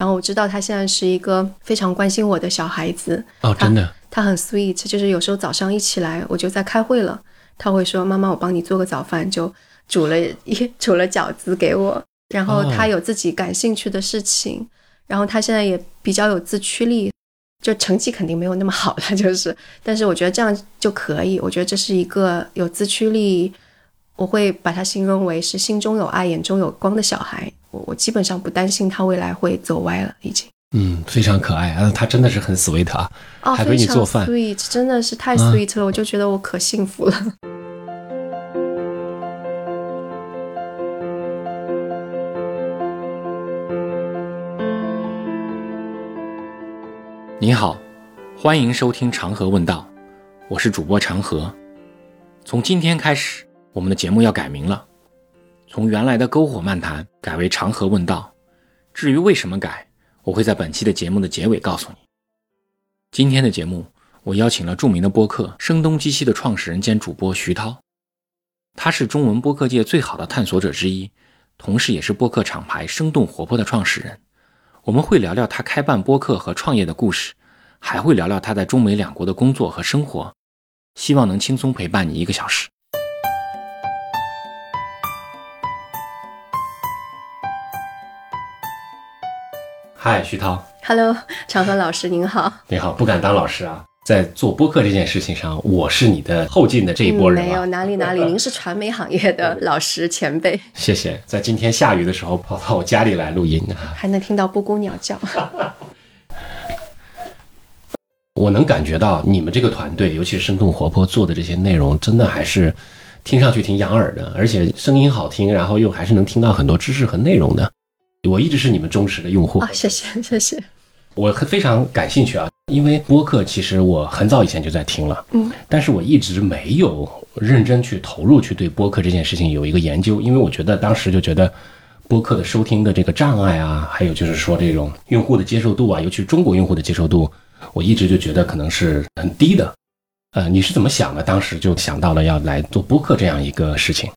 然后我知道他现在是一个非常关心我的小孩子哦，真的，他很 sweet，就是有时候早上一起来我就在开会了，他会说妈妈我帮你做个早饭，就煮了一 煮了饺子给我。然后他有自己感兴趣的事情，然后他现在也比较有自驱力，就成绩肯定没有那么好了，就是，但是我觉得这样就可以，我觉得这是一个有自驱力，我会把他形容为是心中有爱、眼中有光的小孩，我我基本上不担心他未来会走歪了，已经。嗯，非常可爱啊，他真的是很 sweet 啊，还给你做饭，sweet，真的是太 sweet 了，我就觉得我可幸福了。你好，欢迎收听长河问道，我是主播长河。从今天开始，我们的节目要改名了，从原来的篝火漫谈改为长河问道。至于为什么改，我会在本期的节目的结尾告诉你。今天的节目，我邀请了著名的播客声东击西的创始人兼主播徐涛，他是中文播客界最好的探索者之一，同时也是播客厂牌生动活泼的创始人。我们会聊聊他开办播客和创业的故事，还会聊聊他在中美两国的工作和生活，希望能轻松陪伴你一个小时。嗨，徐涛。Hello，长河老师您好。你好，不敢当老师啊。在做播客这件事情上，我是你的后进的这一波人没有哪里哪里，您是传媒行业的 老师前辈。谢谢。在今天下雨的时候跑到我家里来录音，还能听到布谷鸟叫。我能感觉到你们这个团队，尤其是生动活泼做的这些内容，真的还是听上去挺养耳的，而且声音好听，然后又还是能听到很多知识和内容的。我一直是你们忠实的用户啊，谢谢谢谢。我非常感兴趣啊，因为播客其实我很早以前就在听了，嗯，但是我一直没有认真去投入去对播客这件事情有一个研究，因为我觉得当时就觉得播客的收听的这个障碍啊，还有就是说这种用户的接受度啊，尤其中国用户的接受度，我一直就觉得可能是很低的。呃，你是怎么想的？当时就想到了要来做播客这样一个事情。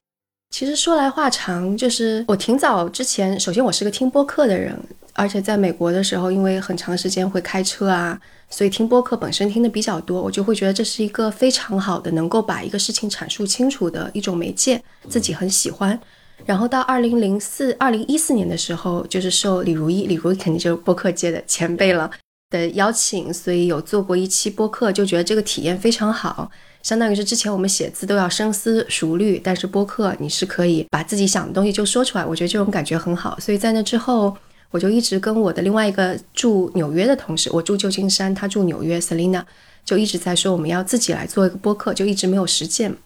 其实说来话长，就是我挺早之前，首先我是个听播客的人。而且在美国的时候，因为很长时间会开车啊，所以听播客本身听的比较多，我就会觉得这是一个非常好的能够把一个事情阐述清楚的一种媒介，自己很喜欢。然后到二零零四、二零一四年的时候，就是受李如一，李如一肯定就是播客界的前辈了的邀请，所以有做过一期播客，就觉得这个体验非常好。相当于是之前我们写字都要深思熟虑，但是播客你是可以把自己想的东西就说出来，我觉得这种感觉很好。所以在那之后。我就一直跟我的另外一个住纽约的同事，我住旧金山，他住纽约，Selina，就一直在说我们要自己来做一个播客，就一直没有实践。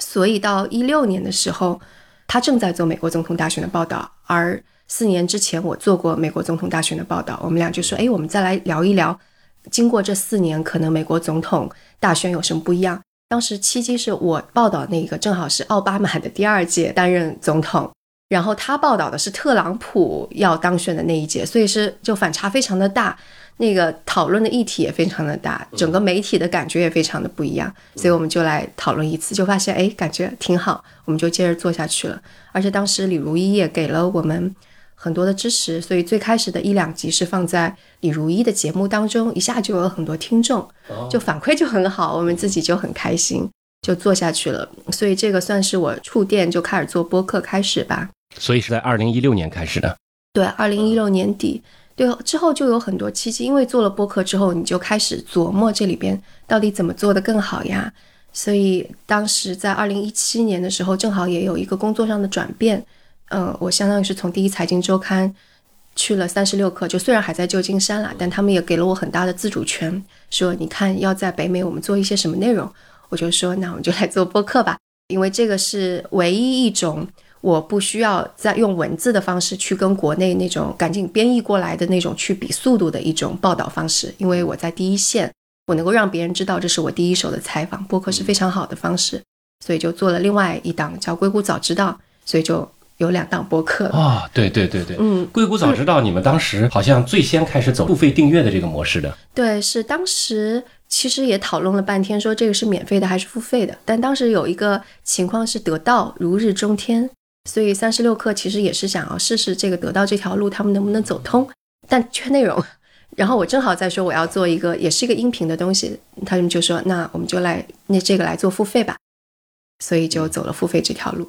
所以到一六年的时候，他正在做美国总统大选的报道，而四年之前我做过美国总统大选的报道，我们俩就说，哎，我们再来聊一聊，经过这四年，可能美国总统大选有什么不一样？当时契机是我报道那个正好是奥巴马的第二届担任总统。然后他报道的是特朗普要当选的那一届，所以是就反差非常的大，那个讨论的议题也非常的大，整个媒体的感觉也非常的不一样，所以我们就来讨论一次，就发现哎，感觉挺好，我们就接着做下去了。而且当时李如一也给了我们很多的支持，所以最开始的一两集是放在李如一的节目当中，一下就有很多听众，就反馈就很好，我们自己就很开心，就做下去了。所以这个算是我触电就开始做播客开始吧。所以是在二零一六年开始的，对，二零一六年底，对，之后就有很多契机，因为做了播客之后，你就开始琢磨这里边到底怎么做得更好呀。所以当时在二零一七年的时候，正好也有一个工作上的转变，嗯，我相当于是从第一财经周刊去了三十六氪，就虽然还在旧金山啦，但他们也给了我很大的自主权，说你看要在北美我们做一些什么内容，我就说那我们就来做播客吧，因为这个是唯一一种。我不需要再用文字的方式去跟国内那种赶紧编译过来的那种去比速度的一种报道方式，因为我在第一线，我能够让别人知道这是我第一手的采访。播客是非常好的方式，所以就做了另外一档叫《硅谷早知道》，所以就有两档播客啊。对对对对，嗯，《硅谷早知道》，你们当时好像最先开始走付费订阅的这个模式的。对，是当时其实也讨论了半天，说这个是免费的还是付费的。但当时有一个情况是得到如日中天。所以三十六氪其实也是想要试试这个得到这条路，他们能不能走通？但缺内容。然后我正好在说我要做一个，也是一个音频的东西，他们就说那我们就来那这个来做付费吧，所以就走了付费这条路。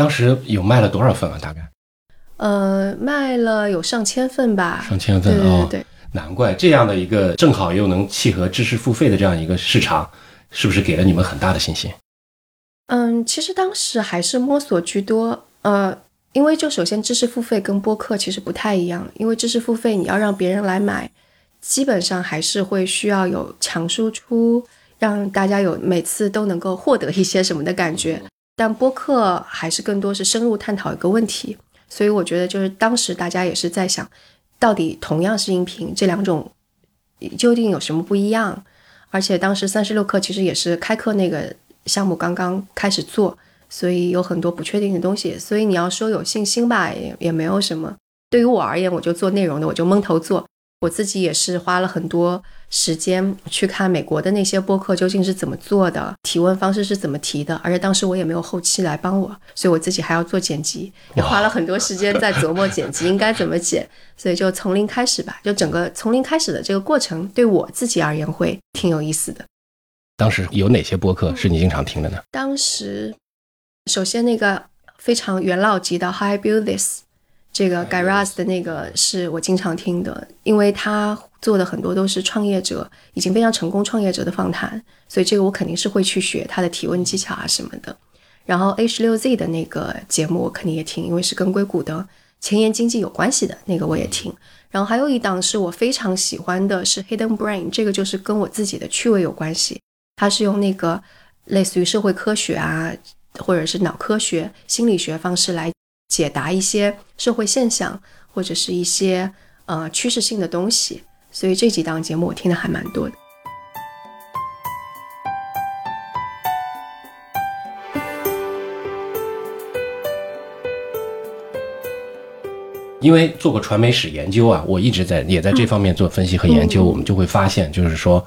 当时有卖了多少份啊？大概？呃，卖了有上千份吧。上千份哦，对，难怪这样的一个正好又能契合知识付费的这样一个市场，是不是给了你们很大的信心？嗯，其实当时还是摸索居多，呃。因为就首先知识付费跟播客其实不太一样，因为知识付费你要让别人来买，基本上还是会需要有强输出，让大家有每次都能够获得一些什么的感觉。但播客还是更多是深入探讨一个问题，所以我觉得就是当时大家也是在想，到底同样是音频，这两种究竟有什么不一样？而且当时三十六课其实也是开课那个项目刚刚开始做。所以有很多不确定的东西，所以你要说有信心吧，也也没有什么。对于我而言，我就做内容的，我就蒙头做。我自己也是花了很多时间去看美国的那些播客究竟是怎么做的，提问方式是怎么提的。而且当时我也没有后期来帮我，所以我自己还要做剪辑，也花了很多时间在琢磨剪辑应该怎么剪。所以就从零开始吧，就整个从零开始的这个过程，对我自己而言会挺有意思的。当时有哪些播客是你经常听的呢？当时。首先，那个非常元老级的《How I Build This》，这个 Guy Raz 的那个是我经常听的，因为他做的很多都是创业者，已经非常成功创业者的访谈，所以这个我肯定是会去学他的提问技巧啊什么的。然后 A 十六 Z 的那个节目我肯定也听，因为是跟硅谷的前沿经济有关系的那个我也听。然后还有一档是我非常喜欢的，是 Hidden Brain，这个就是跟我自己的趣味有关系，它是用那个类似于社会科学啊。或者是脑科学、心理学方式来解答一些社会现象，或者是一些呃趋势性的东西，所以这几档节目我听的还蛮多的。因为做过传媒史研究啊，我一直在也在这方面做分析和研究，我们就会发现，就是说。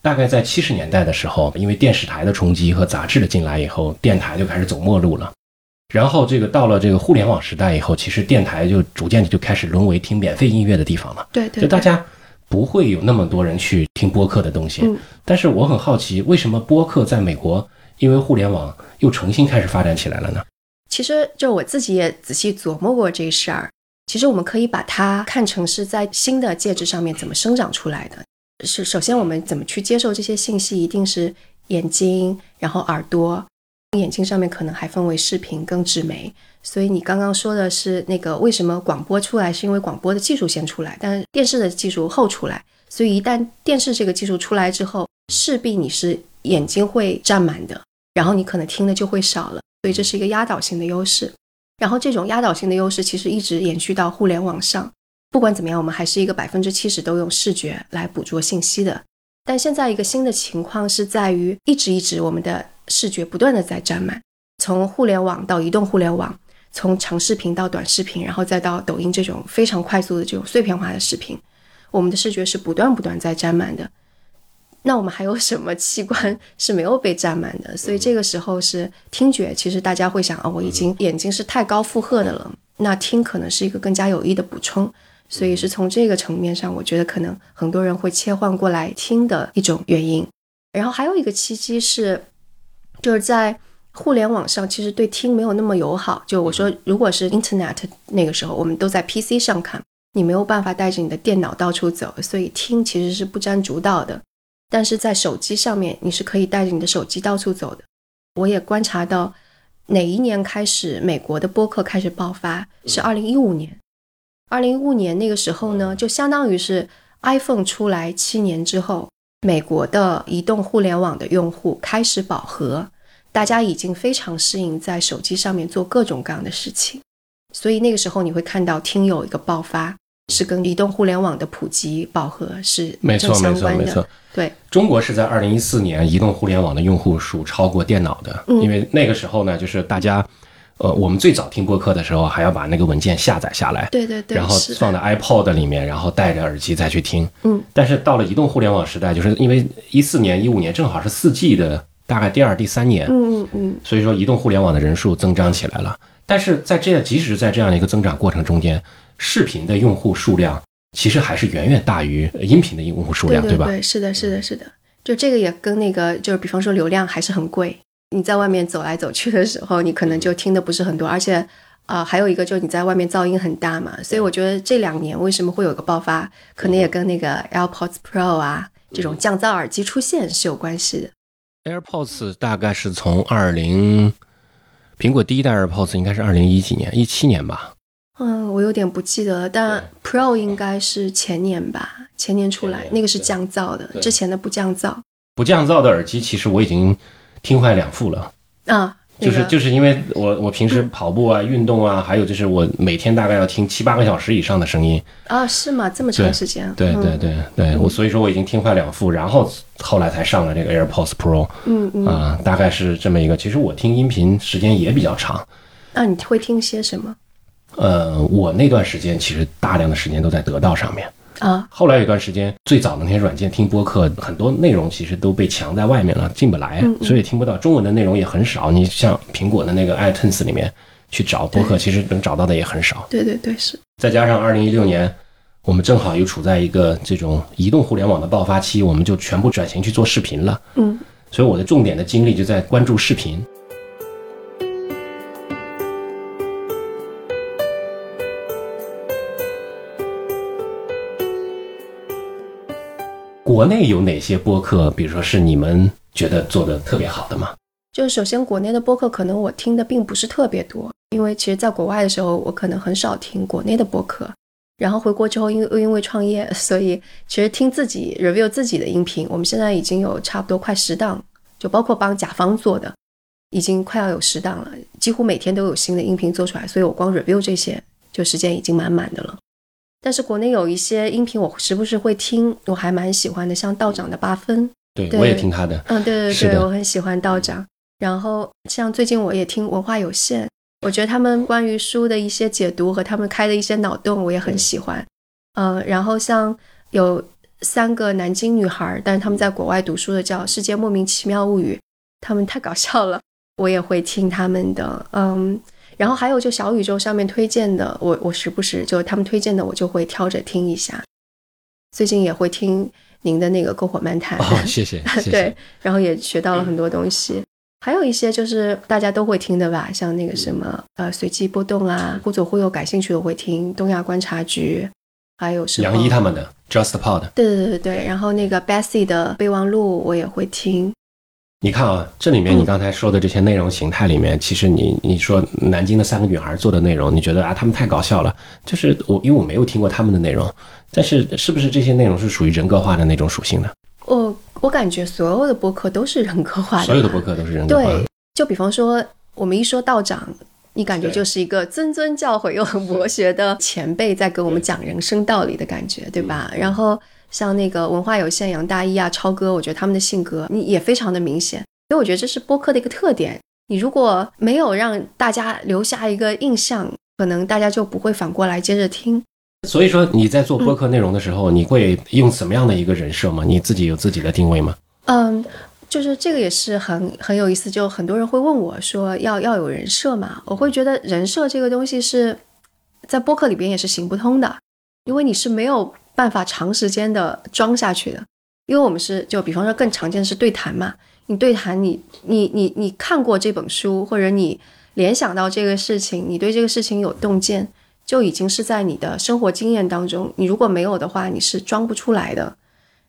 大概在七十年代的时候，因为电视台的冲击和杂志的进来以后，电台就开始走末路了。然后这个到了这个互联网时代以后，其实电台就逐渐就开始沦为听免费音乐的地方了。对对，就大家不会有那么多人去听播客的东西。嗯。但是我很好奇，为什么播客在美国因为互联网又重新开始发展起来了呢？其实就我自己也仔细琢磨过这事儿。其实我们可以把它看成是在新的介质上面怎么生长出来的。是，首先我们怎么去接受这些信息，一定是眼睛，然后耳朵，眼睛上面可能还分为视频跟纸媒。所以你刚刚说的是那个为什么广播出来，是因为广播的技术先出来，但是电视的技术后出来。所以一旦电视这个技术出来之后，势必你是眼睛会占满的，然后你可能听的就会少了。所以这是一个压倒性的优势。然后这种压倒性的优势其实一直延续到互联网上。不管怎么样，我们还是一个百分之七十都用视觉来捕捉信息的。但现在一个新的情况是在于，一直一直我们的视觉不断的在占满，从互联网到移动互联网，从长视频到短视频，然后再到抖音这种非常快速的这种碎片化的视频，我们的视觉是不断不断在占满的。那我们还有什么器官 是没有被占满的？所以这个时候是听觉。其实大家会想啊，我已经眼睛是太高负荷的了，那听可能是一个更加有益的补充。所以是从这个层面上，我觉得可能很多人会切换过来听的一种原因。然后还有一个契机是，就是在互联网上，其实对听没有那么友好。就我说，如果是 Internet 那个时候，我们都在 PC 上看，你没有办法带着你的电脑到处走，所以听其实是不占主导的。但是在手机上面，你是可以带着你的手机到处走的。我也观察到，哪一年开始美国的播客开始爆发，是二零一五年。二零一五年那个时候呢，就相当于是 iPhone 出来七年之后，美国的移动互联网的用户开始饱和，大家已经非常适应在手机上面做各种各样的事情，所以那个时候你会看到听友一个爆发，是跟移动互联网的普及饱和是没错没错没错。对，中国是在二零一四年移动互联网的用户数超过电脑的，因为那个时候呢，就是大家。呃，我们最早听播客的时候，还要把那个文件下载下来，对对对，然后放在 iPod 里面，然后戴着耳机再去听。嗯，但是到了移动互联网时代，就是因为一四年、一五年正好是四 G 的大概第二、第三年，嗯嗯嗯，所以说移动互联网的人数增长起来了。但是在这样，即使在这样的一个增长过程中间，视频的用户数量其实还是远远大于音频的用户数量，对吧？对对，是的，是的，是的。就这个也跟那个，就是比方说流量还是很贵。你在外面走来走去的时候，你可能就听的不是很多，而且啊，还有一个就是你在外面噪音很大嘛。所以我觉得这两年为什么会有个爆发，可能也跟那个 AirPods Pro 啊这种降噪耳机出现是有关系的。AirPods 大概是从二零，苹果第一代 AirPods 应该是二零一几年，一七年吧。嗯，我有点不记得了，但 Pro 应该是前年吧，前年出来，那个是降噪的，之前的不降噪。不降噪的耳机，其实我已经听坏两副了。啊。就是就是因为我我平时跑步啊运动啊，还有就是我每天大概要听七八个小时以上的声音啊，是吗？这么长时间？对对对对，我所以说我已经听坏两副，然后后来才上了这个 AirPods Pro，嗯嗯啊，大概是这么一个。其实我听音频时间也比较长。那你会听些什么？呃，我那段时间其实大量的时间都在得到上面。啊，后来有一段时间，最早的那些软件听播客，很多内容其实都被墙在外面了，进不来，所以听不到中文的内容也很少。你像苹果的那个 iTunes 里面去找播客，其实能找到的也很少。对对对，是。再加上二零一六年，我们正好又处在一个这种移动互联网的爆发期，我们就全部转型去做视频了。嗯，所以我的重点的精力就在关注视频。国内有哪些播客？比如说是你们觉得做的特别好的吗？就首先国内的播客，可能我听的并不是特别多，因为其实在国外的时候，我可能很少听国内的播客。然后回国之后，因为因为创业，所以其实听自己 review 自己的音频，我们现在已经有差不多快十档，就包括帮甲方做的，已经快要有十档了，几乎每天都有新的音频做出来，所以我光 review 这些，就时间已经满满的了。但是国内有一些音频，我时不时会听，我还蛮喜欢的，像道长的八分，对我也听他的，嗯，对对对，我很喜欢道长。然后像最近我也听文化有限，我觉得他们关于书的一些解读和他们开的一些脑洞，我也很喜欢。嗯，然后像有三个南京女孩，但是他们在国外读书的，叫《世界莫名其妙物语》，他们太搞笑了，我也会听他们的，嗯。然后还有就小宇宙上面推荐的，我我时不时就他们推荐的，我就会挑着听一下。最近也会听您的那个篝火漫谈，谢谢，对，然后也学到了很多东西。还有一些就是大家都会听的吧，像那个什么呃随机波动啊，忽左忽右，感兴趣的会听东亚观察局，还有是杨一他们的 Just Pod，对对对对对，然后那个 Bessie 的备忘录我也会听。你看啊，这里面你刚才说的这些内容形态里面，其实你你说南京的三个女孩做的内容，你觉得啊，他们太搞笑了。就是我因为我没有听过他们的内容，但是是不是这些内容是属于人格化的那种属性呢？我我感觉所有的播客都是人格化的，所有的播客都是人格化。对，就比方说我们一说道长，你感觉就是一个谆谆教诲又很博学的前辈在给我们讲人生道理的感觉，对吧？然后。像那个文化有限杨大一啊，超哥，我觉得他们的性格你也非常的明显，所以我觉得这是播客的一个特点。你如果没有让大家留下一个印象，可能大家就不会反过来接着听。所以说你在做播客内容的时候，你会用什么样的一个人设吗？你自己有自己的定位吗？嗯，就是这个也是很很有意思，就很多人会问我说要要有人设嘛，我会觉得人设这个东西是在播客里边也是行不通的，因为你是没有。办法长时间的装下去的，因为我们是就比方说更常见的是对谈嘛，你对谈你你你你看过这本书，或者你联想到这个事情，你对这个事情有洞见，就已经是在你的生活经验当中，你如果没有的话，你是装不出来的。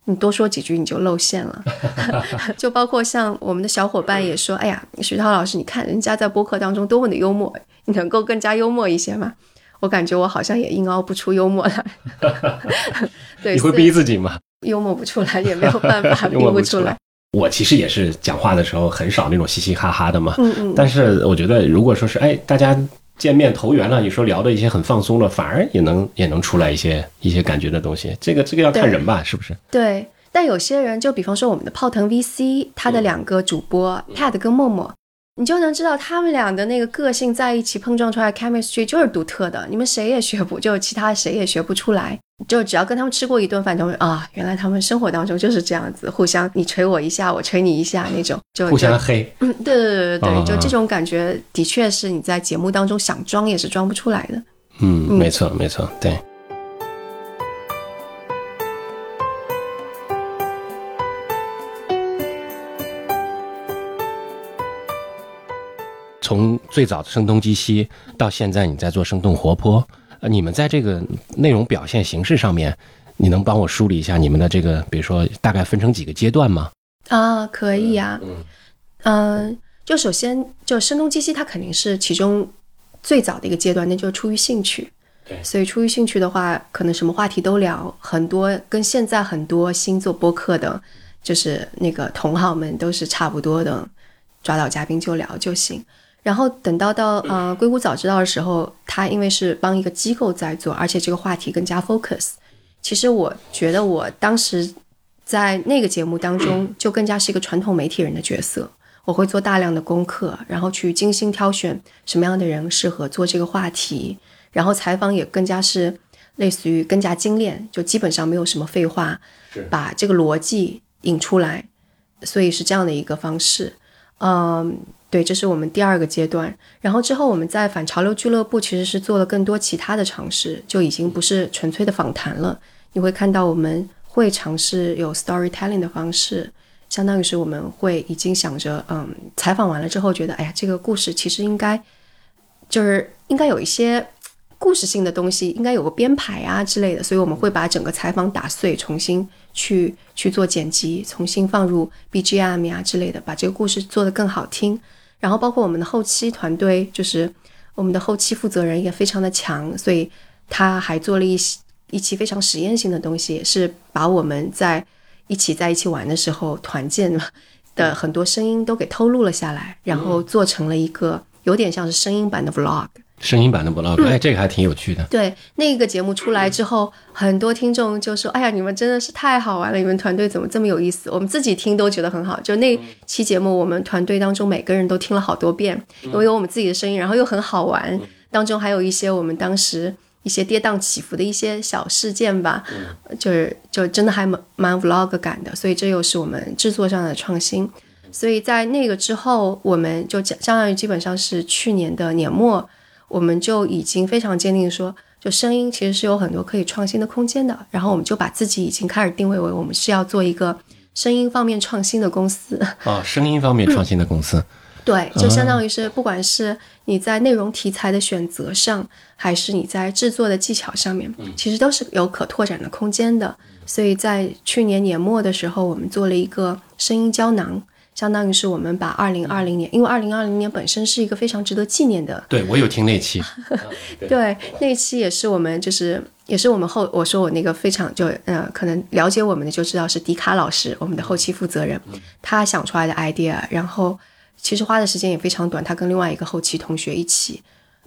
你多说几句你就露馅了，就包括像我们的小伙伴也说，哎呀，徐涛老师，你看人家在播客当中多么的幽默，你能够更加幽默一些吗？我感觉我好像也硬凹不出幽默来，对，你会逼自己吗？幽默不出来也没有办法，逼不出来。我其实也是讲话的时候很少那种嘻嘻哈哈的嘛，嗯嗯。但是我觉得，如果说是哎，大家见面投缘了，有时候聊的一些很放松了，反而也能也能出来一些一些感觉的东西。这个这个要看人吧，是不是？对。但有些人，就比方说我们的泡腾 VC，他的两个主播 Ted 跟默默。你就能知道他们俩的那个个性在一起碰撞出来，chemistry 就是独特的。你们谁也学不，就其他谁也学不出来。就只要跟他们吃过一顿饭，就会啊，原来他们生活当中就是这样子，互相你捶我一下，我捶你一下那种，就互相黑。嗯，对对对对对，就这种感觉，的确是你在节目当中想装也是装不出来的。嗯，没错没错，对。从最早的声东击西到现在你在做生动活泼，呃，你们在这个内容表现形式上面，你能帮我梳理一下你们的这个，比如说大概分成几个阶段吗？啊，可以呀、嗯，就首先就声东击西，它肯定是其中最早的一个阶段，那就是出于兴趣。对所以出于兴趣的话，可能什么话题都聊，很多跟现在很多新做播客的，就是那个同行们都是差不多的，抓到嘉宾就聊就行。然后等到到呃硅谷早知道的时候，他因为是帮一个机构在做，而且这个话题更加 focus。其实我觉得我当时在那个节目当中，就更加是一个传统媒体人的角色。我会做大量的功课，然后去精心挑选什么样的人适合做这个话题，然后采访也更加是类似于更加精炼，就基本上没有什么废话，把这个逻辑引出来，所以是这样的一个方式。嗯，对，这是我们第二个阶段。然后之后我们在反潮流俱乐部其实是做了更多其他的尝试，就已经不是纯粹的访谈了。你会看到我们会尝试有 storytelling 的方式，相当于是我们会已经想着，嗯，采访完了之后觉得，哎呀，这个故事其实应该就是应该有一些故事性的东西，应该有个编排啊之类的，所以我们会把整个采访打碎，重新去去做剪辑，重新放入 BGM 呀之类的，把这个故事做得更好听。然后包括我们的后期团队，就是我们的后期负责人也非常的强，所以他还做了一些一期非常实验性的东西，是把我们在一起在一起玩的时候团建嘛的很多声音都给偷录了下来，然后做成了一个有点像是声音版的 vlog。声音版的 vlog，哎，这个还挺有趣的。对，那个节目出来之后，很多听众就说：“哎呀，你们真的是太好玩了，你们团队怎么这么有意思？”我们自己听都觉得很好。就那期节目，我们团队当中每个人都听了好多遍，因为有我们自己的声音，然后又很好玩，当中还有一些我们当时一些跌宕起伏的一些小事件吧，就是就真的还蛮蛮 vlog 感的，所以这又是我们制作上的创新。所以在那个之后，我们就相相当于基本上是去年的年末。我们就已经非常坚定说，就声音其实是有很多可以创新的空间的。然后我们就把自己已经开始定位为我们是要做一个声音方面创新的公司。啊，声音方面创新的公司。对，就相当于是不管是你在内容题材的选择上，还是你在制作的技巧上面，其实都是有可拓展的空间的。所以在去年年末的时候，我们做了一个声音胶囊。相当于是我们把二零二零年，因为二零二零年本身是一个非常值得纪念的，对我有听那期，对。那期也是我们就是也是我们后我说我那个非常就呃可能了解我们的就知道是迪卡老师，我们的后期负责人，他想出来的 idea，然后其实花的时间也非常短，他跟另外一个后期同学一起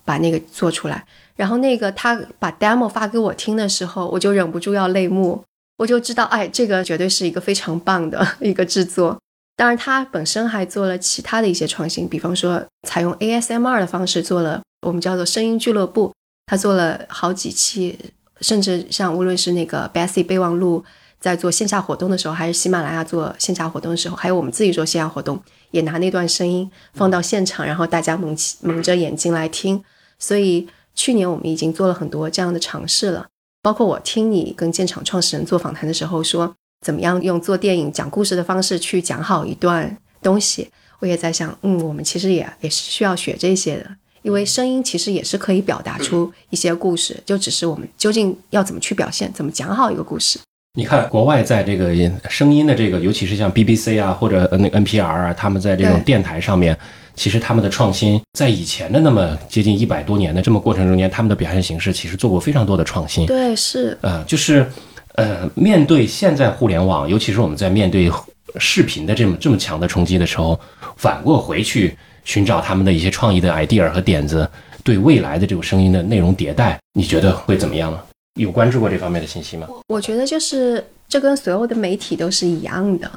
把那个做出来，然后那个他把 demo 发给我听的时候，我就忍不住要泪目，我就知道哎，这个绝对是一个非常棒的 一个制作。当然，他本身还做了其他的一些创新，比方说采用 ASMR 的方式做了我们叫做声音俱乐部，他做了好几期，甚至像无论是那个 Bessy 备忘录在做线下活动的时候，还是喜马拉雅做线下活动的时候，还有我们自己做线下活动，也拿那段声音放到现场，然后大家蒙起蒙着眼睛来听。所以去年我们已经做了很多这样的尝试了，包括我听你跟建厂创始人做访谈的时候说。怎么样用做电影讲故事的方式去讲好一段东西？我也在想，嗯，我们其实也也是需要学这些的，因为声音其实也是可以表达出一些故事，就只是我们究竟要怎么去表现，怎么讲好一个故事。你看，国外在这个声音的这个，尤其是像 BBC 啊或者那个 NPR 啊，他们在这种电台上面，其实他们的创新，在以前的那么接近一百多年的这么过程中间，他们的表现形式其实做过非常多的创新。对，是，呃，就是。呃，面对现在互联网，尤其是我们在面对视频的这么这么强的冲击的时候，反过回去寻找他们的一些创意的 idea 和点子，对未来的这种声音的内容迭代，你觉得会怎么样呢？有关注过这方面的信息吗？我觉得就是这跟所有的媒体都是一样的。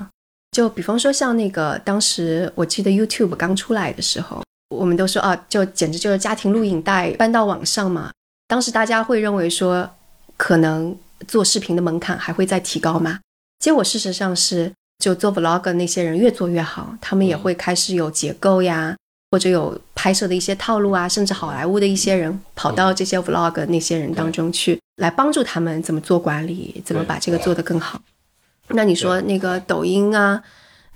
就比方说像那个当时我记得 YouTube 刚出来的时候，我们都说啊，就简直就是家庭录影带搬到网上嘛。当时大家会认为说，可能。做视频的门槛还会再提高吗？结果事实上是，就做 vlog 那些人越做越好，他们也会开始有结构呀，或者有拍摄的一些套路啊，甚至好莱坞的一些人跑到这些 vlog 那些人当中去，来帮助他们怎么做管理，怎么把这个做得更好。那你说那个抖音啊，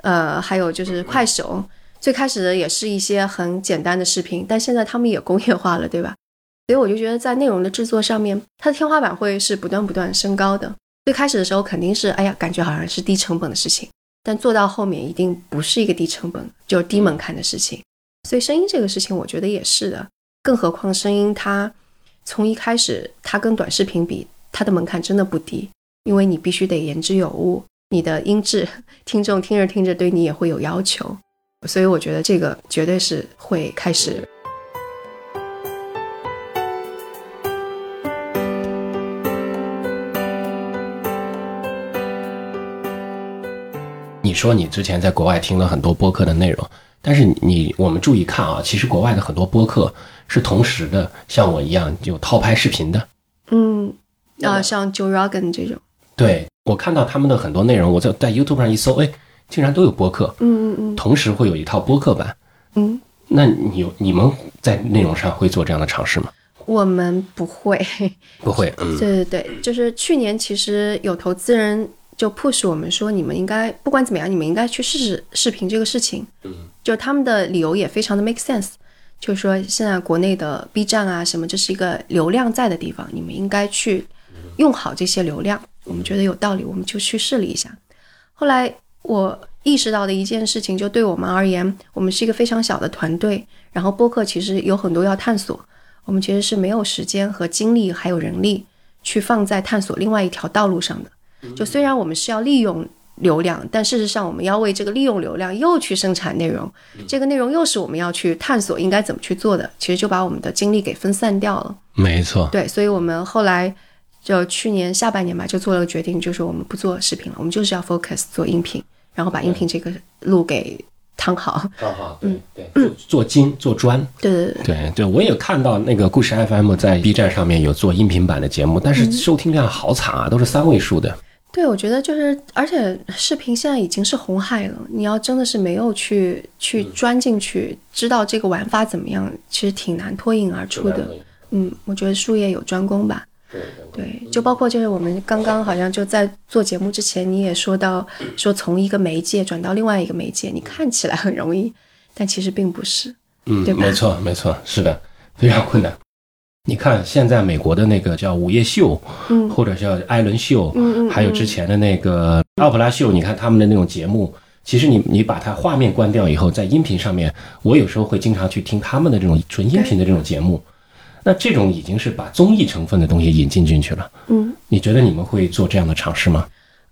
呃，还有就是快手，最开始的也是一些很简单的视频，但现在他们也工业化了，对吧？所以我就觉得在内容的制作上面，它的天花板会是不断不断升高的。最开始的时候肯定是，哎呀，感觉好像是低成本的事情，但做到后面一定不是一个低成本，就是低门槛的事情。所以声音这个事情，我觉得也是的。更何况声音它从一开始，它跟短视频比，它的门槛真的不低，因为你必须得言之有物，你的音质，听众听着听着对你也会有要求。所以我觉得这个绝对是会开始。说你之前在国外听了很多播客的内容，但是你我们注意看啊，其实国外的很多播客是同时的，像我一样有套拍视频的。嗯，啊，像 Joe Rogan 这种。对我看到他们的很多内容，我在在 YouTube 上一搜，哎，竟然都有播客。嗯嗯嗯。同时会有一套播客版。嗯。那你有你们在内容上会做这样的尝试吗？我们不会。不会。嗯。对对对，就是去年其实有投资人。就 push 我们说，你们应该不管怎么样，你们应该去试试视频这个事情。嗯，就他们的理由也非常的 make sense，就是说现在国内的 B 站啊什么，这是一个流量在的地方，你们应该去用好这些流量。我们觉得有道理，我们就去试了一下。后来我意识到的一件事情，就对我们而言，我们是一个非常小的团队，然后播客其实有很多要探索，我们其实是没有时间和精力还有人力去放在探索另外一条道路上的。就虽然我们是要利用流量，但事实上我们要为这个利用流量又去生产内容，这个内容又是我们要去探索应该怎么去做的，其实就把我们的精力给分散掉了。没错，对，所以我们后来就去年下半年吧，就做了个决定，就是我们不做视频了，我们就是要 focus 做音频，然后把音频这个路给趟好。趟好，嗯，对，做做精做专。对对对对对，我也看到那个故事 FM 在 B 站上面有做音频版的节目，但是收听量好惨啊，都是三位数的。对，我觉得就是，而且视频现在已经是红海了。你要真的是没有去去钻进去，知道这个玩法怎么样，其实挺难脱颖而出的。嗯，我觉得术业有专攻吧。对，就包括就是我们刚刚好像就在做节目之前，你也说到说从一个媒介转到另外一个媒介，你看起来很容易，但其实并不是。嗯，对，没错，没错，是的，非常困难。你看，现在美国的那个叫午夜秀，嗯，或者叫艾伦秀，嗯嗯，还有之前的那个奥普拉秀，你看他们的那种节目，其实你你把它画面关掉以后，在音频上面，我有时候会经常去听他们的这种纯音频的这种节目，那这种已经是把综艺成分的东西引进进去了，嗯，你觉得你们会做这样的尝试吗？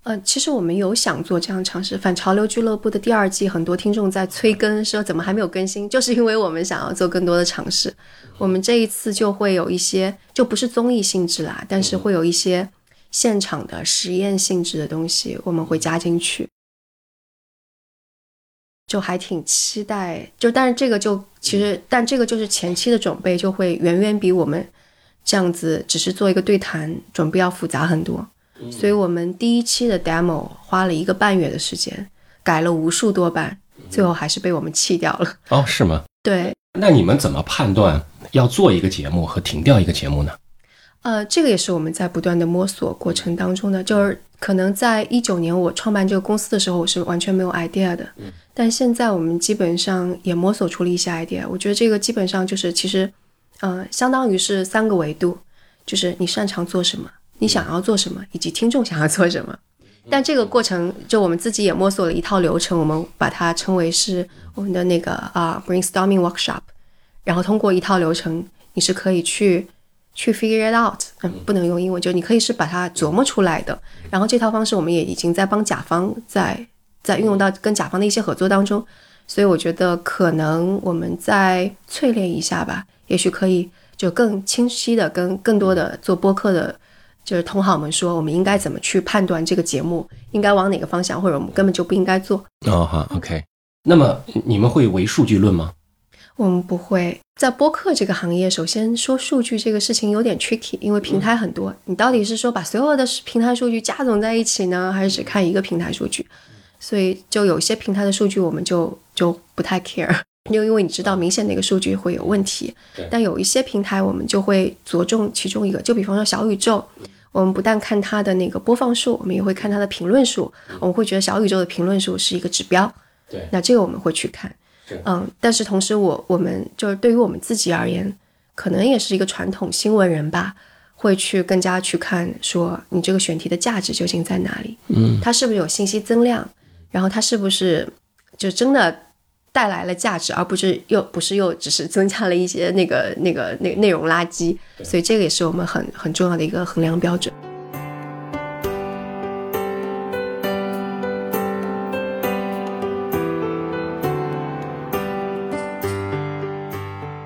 呃，其实我们有想做这样尝试，《反潮流俱乐部》的第二季，很多听众在催更，说怎么还没有更新，就是因为我们想要做更多的尝试。我们这一次就会有一些，就不是综艺性质啦，但是会有一些现场的实验性质的东西，我们会加进去，就还挺期待。就但是这个就其实，但这个就是前期的准备，就会远远比我们这样子只是做一个对谈准备要复杂很多。所以我们第一期的 demo 花了一个半月的时间，改了无数多版，最后还是被我们弃掉了。哦，是吗？对。那你们怎么判断要做一个节目和停掉一个节目呢？呃，这个也是我们在不断的摸索过程当中的。就是可能在一九年我创办这个公司的时候，我是完全没有 idea 的。嗯。但现在我们基本上也摸索出了一些 idea。我觉得这个基本上就是其实，呃，相当于是三个维度，就是你擅长做什么。你想要做什么，以及听众想要做什么，但这个过程就我们自己也摸索了一套流程，我们把它称为是我们的那个啊 brainstorming workshop，然后通过一套流程，你是可以去去 figure it out，嗯，不能用英文，就你可以是把它琢磨出来的。然后这套方式我们也已经在帮甲方在在运用到跟甲方的一些合作当中，所以我觉得可能我们再淬炼一下吧，也许可以就更清晰的跟更多的做播客的。就是同行们说，我们应该怎么去判断这个节目应该往哪个方向，或者我们根本就不应该做。哦，好，OK。那么你们会为数据论吗？我们不会。在播客这个行业，首先说数据这个事情有点 tricky，因为平台很多，你到底是说把所有的平台数据加总在一起呢，还是只看一个平台数据？所以就有些平台的数据我们就就不太 care。就因为你知道明显哪个数据会有问题，但有一些平台我们就会着重其中一个，就比方说小宇宙，我们不但看它的那个播放数，我们也会看它的评论数，我们会觉得小宇宙的评论数是一个指标，对，那这个我们会去看，嗯，但是同时我我们就是对于我们自己而言，可能也是一个传统新闻人吧，会去更加去看说你这个选题的价值究竟在哪里，嗯，它是不是有信息增量，然后它是不是就真的带来了价值，而不是又不是又只是增加了一些那个那个那内容垃圾，所以这个也是我们很很重要的一个衡量标准。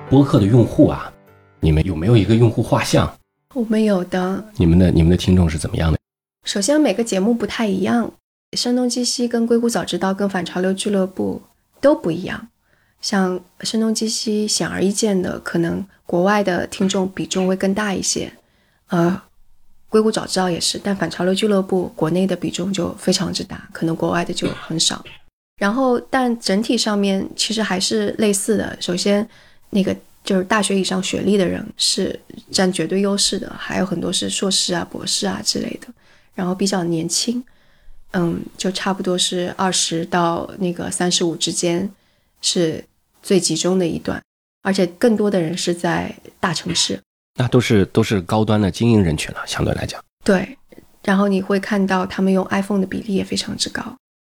播客的用户啊，你们有没有一个用户画像？我们有的，你们的你们的听众是怎么样的？首先每个节目不太一样，声东击西跟硅谷早知道跟反潮流俱乐部都不一样。像声东击西，显而易见的，可能国外的听众比重会更大一些。呃，硅谷早知道也是，但反潮流俱乐部国内的比重就非常之大，可能国外的就很少。然后，但整体上面其实还是类似的。首先，那个就是大学以上学历的人是占绝对优势的，还有很多是硕士啊、博士啊之类的。然后比较年轻，嗯，就差不多是二十到那个三十五之间是最集中的一段，而且更多的人是在大城市。那都是都是高端的精英人群了，相对来讲。对，然后你会看到他们用 iPhone 的比例也非常之高，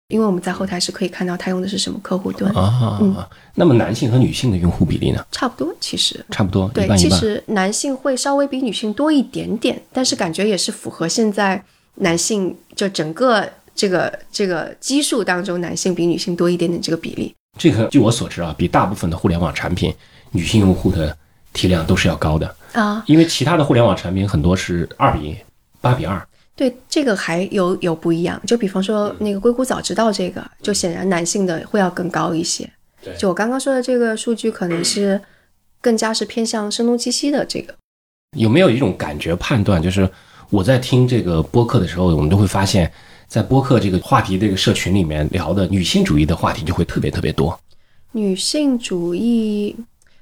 因为我们在后台是可以看到他用的是什么客户端，啊，嗯那么男性和女性的用户比例呢？差不多其实。差不多，一对，半一半。其实男性会稍微比女性多一点点，但是感觉也是符合现在男性就整个这个这个基数当中，男性比女性多一点点这个比例。这个据我所知啊，比大部分的互联网产品，女性用户的体量都是要高的，啊，因为其他的互联网产品很多是二比八比二。对，这个还有有不一样。就比方说那个硅谷早知道这个，就显然男性的会要更高一些。对就我刚刚说的这个数据，可能是更加是偏向声东击西的这个。有没有一种感觉判断，就是我在听这个播客的时候，我们都会发现，在播客这个话题这个社群里面聊的女性主义的话题就会特别特别多。女性主义，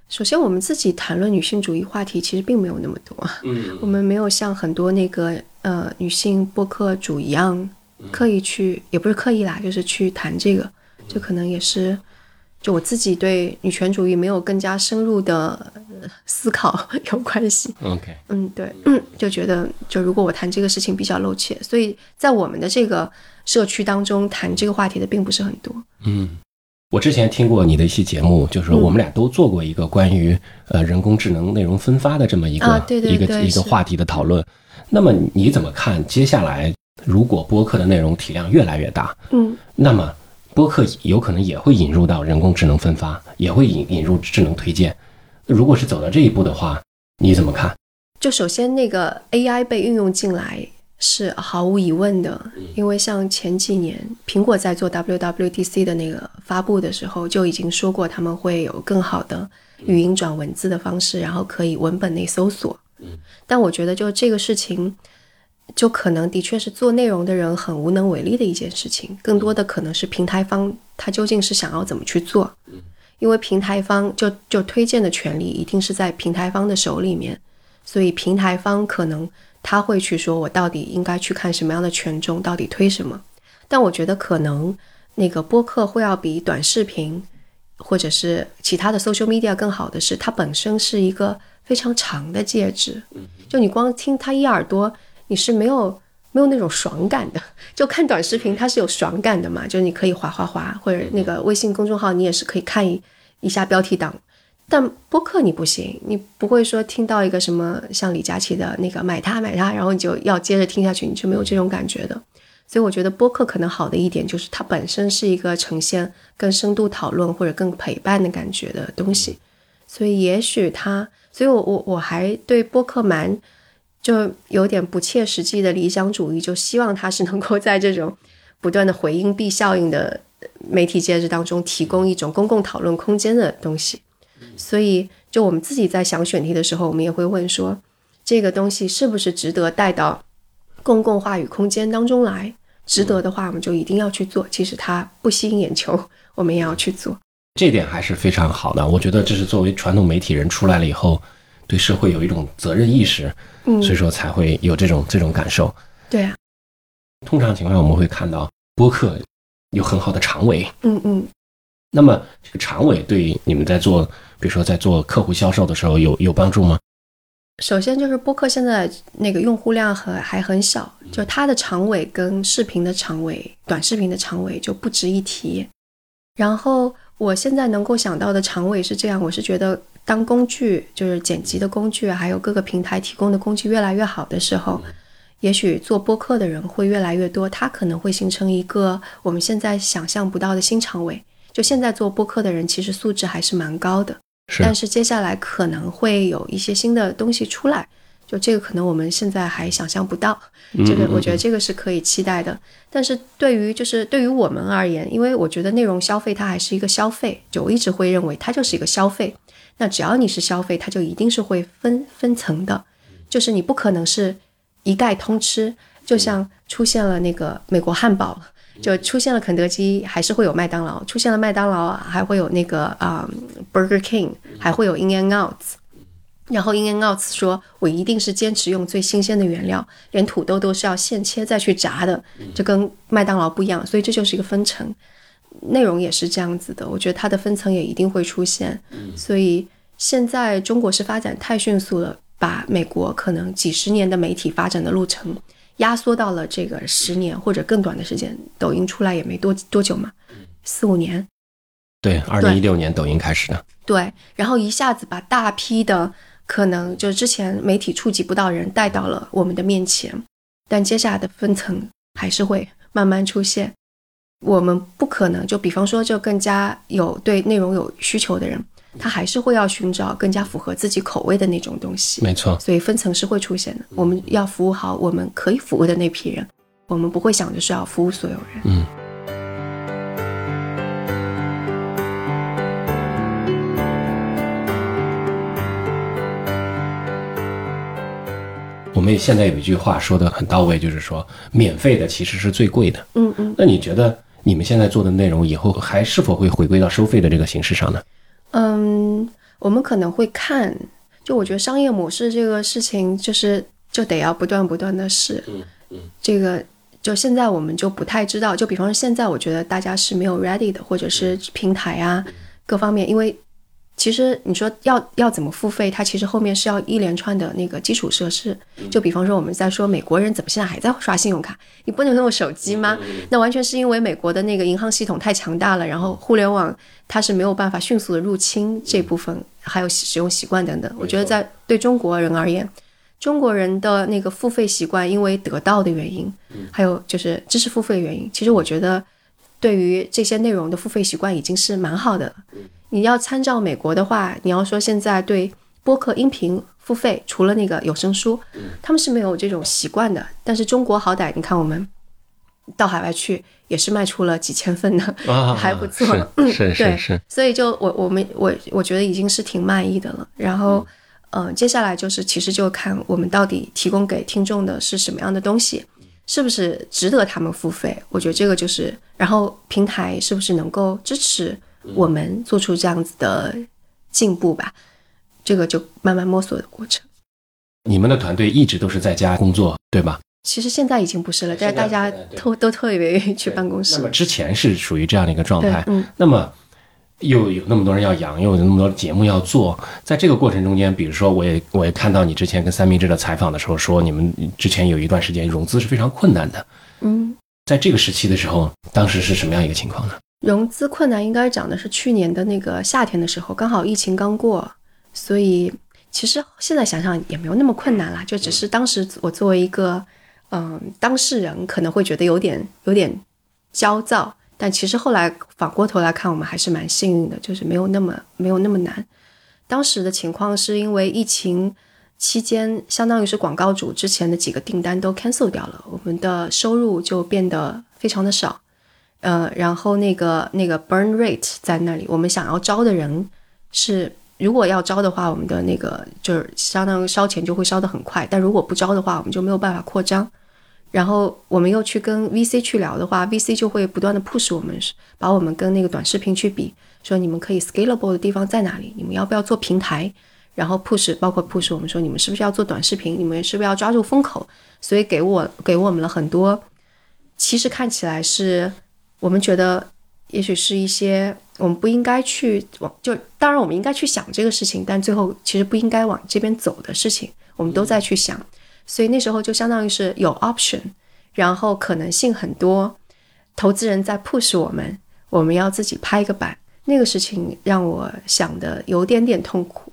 首先我们自己谈论女性主义话题其实并没有那么多，嗯。我们没有像很多那个呃女性播客主一样刻意去，也不是刻意啦，就是去谈这个，这可能也是就我自己对女权主义没有更加深入的呃思考有关系。，OK，嗯，对，嗯，就觉得就如果我谈这个事情比较露怯，所以在我们的这个社区当中谈这个话题的并不是很多。嗯。我之前听过你的一期节目，就是我们俩都做过一个关于呃人工智能内容分发的这么一个、一个一个话题的讨论。那么你怎么看？接下来如果播客的内容体量越来越大，嗯，那么播客有可能也会引入到人工智能分发，也会引引入智能推荐。如果是走到这一步的话，你怎么看？就首先那个 AI 被运用进来是毫无疑问的，因为像前几年苹果在做 WWDC 的那个发布的时候，就已经说过他们会有更好的语音转文字的方式，然后可以文本内搜索。但我觉得就这个事情，就可能的确是做内容的人很无能为力的一件事情，更多的可能是平台方他究竟是想要怎么去做。因为平台方就就推荐的权利一定是在平台方的手里面，所以平台方可能他会去说，我到底应该去看什么样的权重，到底推什么。但我觉得可能那个播客会要比短视频或者是其他的 social media 更好的是，它本身是一个非常长的介质，就你光听它一耳朵，你是没有没有那种爽感的。就看短视频，它是有爽感的嘛，就是你可以划划划，或者那个微信公众号，你也是可以看一一下标题党。但播客你不行，你不会说听到一个什么像李佳琦的那个买它买它，然后你就要接着听下去，你就没有这种感觉的。所以我觉得播客可能好的一点就是它本身是一个呈现更深度讨论或者更陪伴的感觉的东西，所以也许它，所以我我我还对播客蛮就有点不切实际的理想主义，就希望它是能够在这种不断的回音壁效应的媒体介质当中提供一种公共讨论空间的东西。所以，就我们自己在想选题的时候，我们也会问说，这个东西是不是值得带到公共话语空间当中来？值得的话，我们就一定要去做。即使它不吸引眼球，我们也要去做。这点还是非常好的。我觉得这是作为传统媒体人出来了以后，对社会有一种责任意识，嗯，所以说才会有这种这种感受。对啊，通常情况下，我们会看到播客有很好的长尾，嗯嗯，那么这个长尾对你们在做，比如说在做客户销售的时候有有帮助吗？首先就是播客现在那个用户量很还很小，就它的长尾跟视频的长尾、短视频的长尾就不值一提。然后我现在能够想到的长尾是这样，我是觉得当工具就是剪辑的工具，还有各个平台提供的工具越来越好的时候，也许做播客的人会越来越多，它可能会形成一个我们现在想象不到的新长尾。就现在做播客的人其实素质还是蛮高的。但是接下来可能会有一些新的东西出来，就这个可能我们现在还想象不到，这个我觉得这个是可以期待的。但是对于就是对于我们而言，因为我觉得内容消费它还是一个消费，就我一直会认为它就是一个消费。那只要你是消费，它就一定是会分分层的，就是你不可能是一概通吃，就像出现了那个美国汉堡。就出现了肯德基，还是会有麦当劳；出现了麦当劳，还会有那个啊，Burger King，还会有 In and Outs。然后 In and Outs 说：“我一定是坚持用最新鲜的原料，连土豆都是要现切再去炸的，就跟麦当劳不一样。”所以这就是一个分层，内容也是这样子的。我觉得它的分层也一定会出现。所以现在中国是发展太迅速了，把美国可能几十年的媒体发展的路程。压缩到了这个十年或者更短的时间，抖音出来也没多多久嘛，四五年。对，二零一六年抖音开始的。对，然后一下子把大批的可能就是之前媒体触及不到人带到了我们的面前，但接下来的分层还是会慢慢出现。我们不可能就比方说就更加有对内容有需求的人。他还是会要寻找更加符合自己口味的那种东西，没错。所以分层是会出现的。我们要服务好我们可以服务的那批人，我们不会想着是要服务所有人。嗯。我们现在有一句话说的很到位，就是说免费的其实是最贵的。嗯嗯。那你觉得你们现在做的内容以后还是否会回归到收费的这个形式上呢？嗯，我们可能会看，就我觉得商业模式这个事情，就是就得要不断不断的试。嗯嗯，这个就现在我们就不太知道，就比方说现在我觉得大家是没有 ready 的，或者是平台啊各方面，因为。其实你说要要怎么付费，它其实后面是要一连串的那个基础设施。就比方说我们在说美国人怎么现在还在刷信用卡，你不能用手机吗？那完全是因为美国的那个银行系统太强大了，然后互联网它是没有办法迅速的入侵这部分，还有使用习惯等等。我觉得在对中国人而言，中国人的那个付费习惯，因为得到的原因，还有就是知识付费的原因，其实我觉得对于这些内容的付费习惯已经是蛮好的了。你要参照美国的话，你要说现在对播客音频付费，除了那个有声书，他们是没有这种习惯的。但是中国好歹，你看我们到海外去也是卖出了几千份的，还不错。是 是是。所以就我我们我我觉得已经是挺满意的了。然后，嗯，接下来就是其实就看我们到底提供给听众的是什么样的东西，是不是值得他们付费？我觉得这个就是，然后平台是不是能够支持。我们做出这样子的进步吧，这个就慢慢摸索的过程。你们的团队一直都是在家工作，对吧？其实现在已经不是了，但是大家都都特别愿意去办公室。那么之前是属于这样的一个状态，嗯。那么又有那么多人要养，又有那么多节目要做，在这个过程中间，比如说，我也我也看到你之前跟三明治的采访的时候说，你们之前有一段时间融资是非常困难的，嗯。在这个时期的时候，当时是什么样一个情况呢？融资困难应该讲的是去年的那个夏天的时候，刚好疫情刚过，所以其实现在想想也没有那么困难啦，就只是当时我作为一个嗯当事人，可能会觉得有点有点焦躁，但其实后来反过头来看，我们还是蛮幸运的，就是没有那么没有那么难。当时的情况是因为疫情期间，相当于是广告主之前的几个订单都 cancel 掉了，我们的收入就变得非常的少。呃，然后那个那个 burn rate 在那里，我们想要招的人是，如果要招的话，我们的那个就是相当于烧钱就会烧得很快，但如果不招的话，我们就没有办法扩张。然后我们又去跟 VC 去聊的话，VC 就会不断的 push 我们，把我们跟那个短视频去比，说你们可以 scalable 的地方在哪里？你们要不要做平台？然后 push 包括 push 我们说你们是不是要做短视频？你们是不是要抓住风口？所以给我给我们了很多，其实看起来是。我们觉得也许是一些我们不应该去往，就当然我们应该去想这个事情，但最后其实不应该往这边走的事情，我们都在去想。所以那时候就相当于是有 option，然后可能性很多，投资人在 push 我们，我们要自己拍一个板。那个事情让我想的有点点痛苦，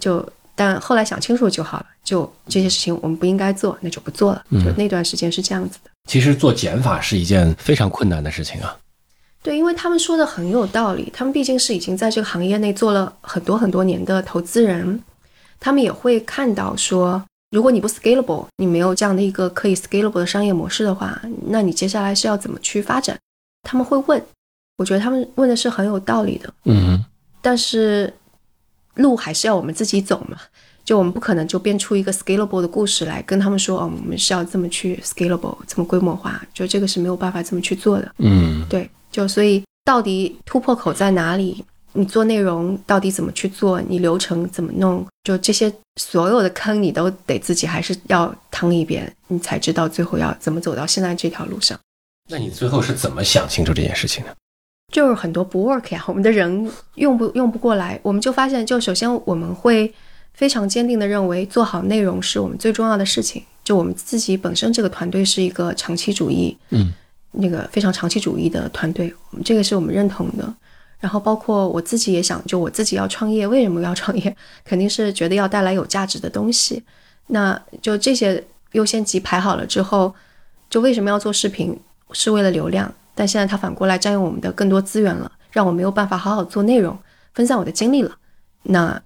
就但后来想清楚就好了，就这些事情我们不应该做，那就不做了。就那段时间是这样子的。其实做减法是一件非常困难的事情啊。对，因为他们说的很有道理，他们毕竟是已经在这个行业内做了很多很多年的投资人，他们也会看到说，如果你不 scalable，你没有这样的一个可以 scalable 的商业模式的话，那你接下来是要怎么去发展？他们会问。我觉得他们问的是很有道理的，嗯，但是路还是要我们自己走嘛，就我们不可能就编出一个 scalable 的故事来跟他们说，哦，我们是要这么去 scalable，这么规模化，就这个是没有办法这么去做的，嗯，对，就所以到底突破口在哪里？你做内容到底怎么去做？你流程怎么弄？就这些所有的坑，你都得自己还是要趟一遍，你才知道最后要怎么走到现在这条路上。那你最后是怎么想清楚这件事情的？就是很多不 work 呀，我们的人用不用不过来，我们就发现，就首先我们会非常坚定地认为，做好内容是我们最重要的事情。就我们自己本身这个团队是一个长期主义，嗯，那个非常长期主义的团队，我们这个是我们认同的。然后包括我自己也想，就我自己要创业，为什么要创业？肯定是觉得要带来有价值的东西。那就这些优先级排好了之后，就为什么要做视频？是为了流量。但现在它反过来占用我们的更多资源了，让我没有办法好好做内容，分散我的精力了。那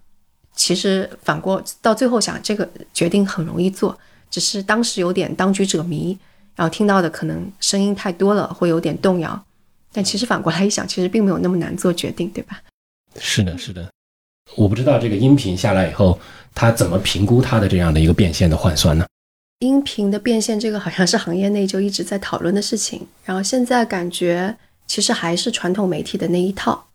其实反过到最后想，这个决定很容易做，只是当时有点当局者迷，然后听到的可能声音太多了，会有点动摇。但其实反过来一想，其实并没有那么难做决定，对吧？是的，是的。我不知道这个音频下来以后，他怎么评估他的这样的一个变现的换算呢？音频的变现，这个好像是行业内就一直在讨论的事情。然后现在感觉其实还是传统媒体的那一套，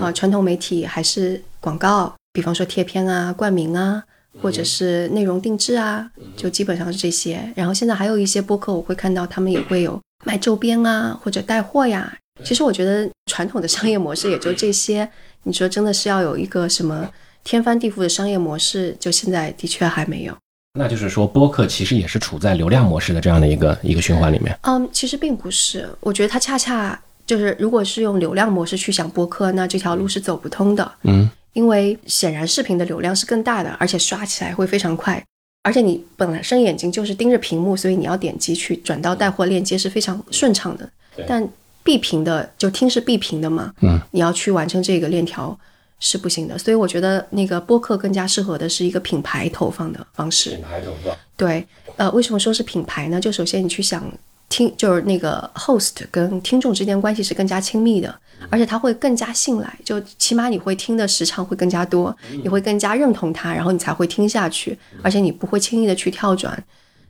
啊，传统媒体还是广告，比方说贴片啊、冠名啊，或者是内容定制啊，就基本上是这些。然后现在还有一些播客，我会看到他们也会有卖周边啊，或者带货呀。其实我觉得传统的商业模式也就这些。你说真的是要有一个什么天翻地覆的商业模式，就现在的确还没有。那就是说，播客其实也是处在流量模式的这样的一个一个循环里面。嗯，其实并不是，我觉得它恰恰就是，如果是用流量模式去想播客，那这条路是走不通的。嗯，因为显然视频的流量是更大的，而且刷起来会非常快，而且你本来生眼睛就是盯着屏幕，所以你要点击去转到带货链接是非常顺畅的。但闭屏的就听是闭屏的嘛，嗯，你要去完成这个链条。是不行的，所以我觉得那个播客更加适合的是一个品牌投放的方式。品牌投放，对，呃，为什么说是品牌呢？就首先你去想听，就是那个 host 跟听众之间关系是更加亲密的，而且他会更加信赖，就起码你会听的时长会更加多，你会更加认同他，然后你才会听下去，而且你不会轻易的去跳转。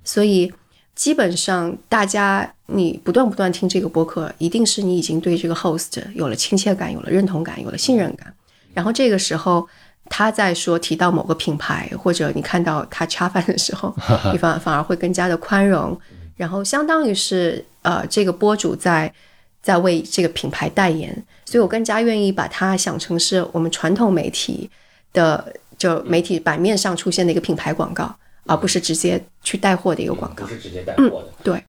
所以基本上大家你不断不断听这个播客，一定是你已经对这个 host 有了亲切感，有了认同感，有了信任感。然后这个时候，他在说提到某个品牌，或者你看到他 恰饭的时候，你反反而会更加的宽容。然后相当于是呃，这个播主在在为这个品牌代言，所以我更加愿意把它想成是我们传统媒体的就媒体版面上出现的一个品牌广告，而不是直接去带货的一个广告。不是直接带货的。对。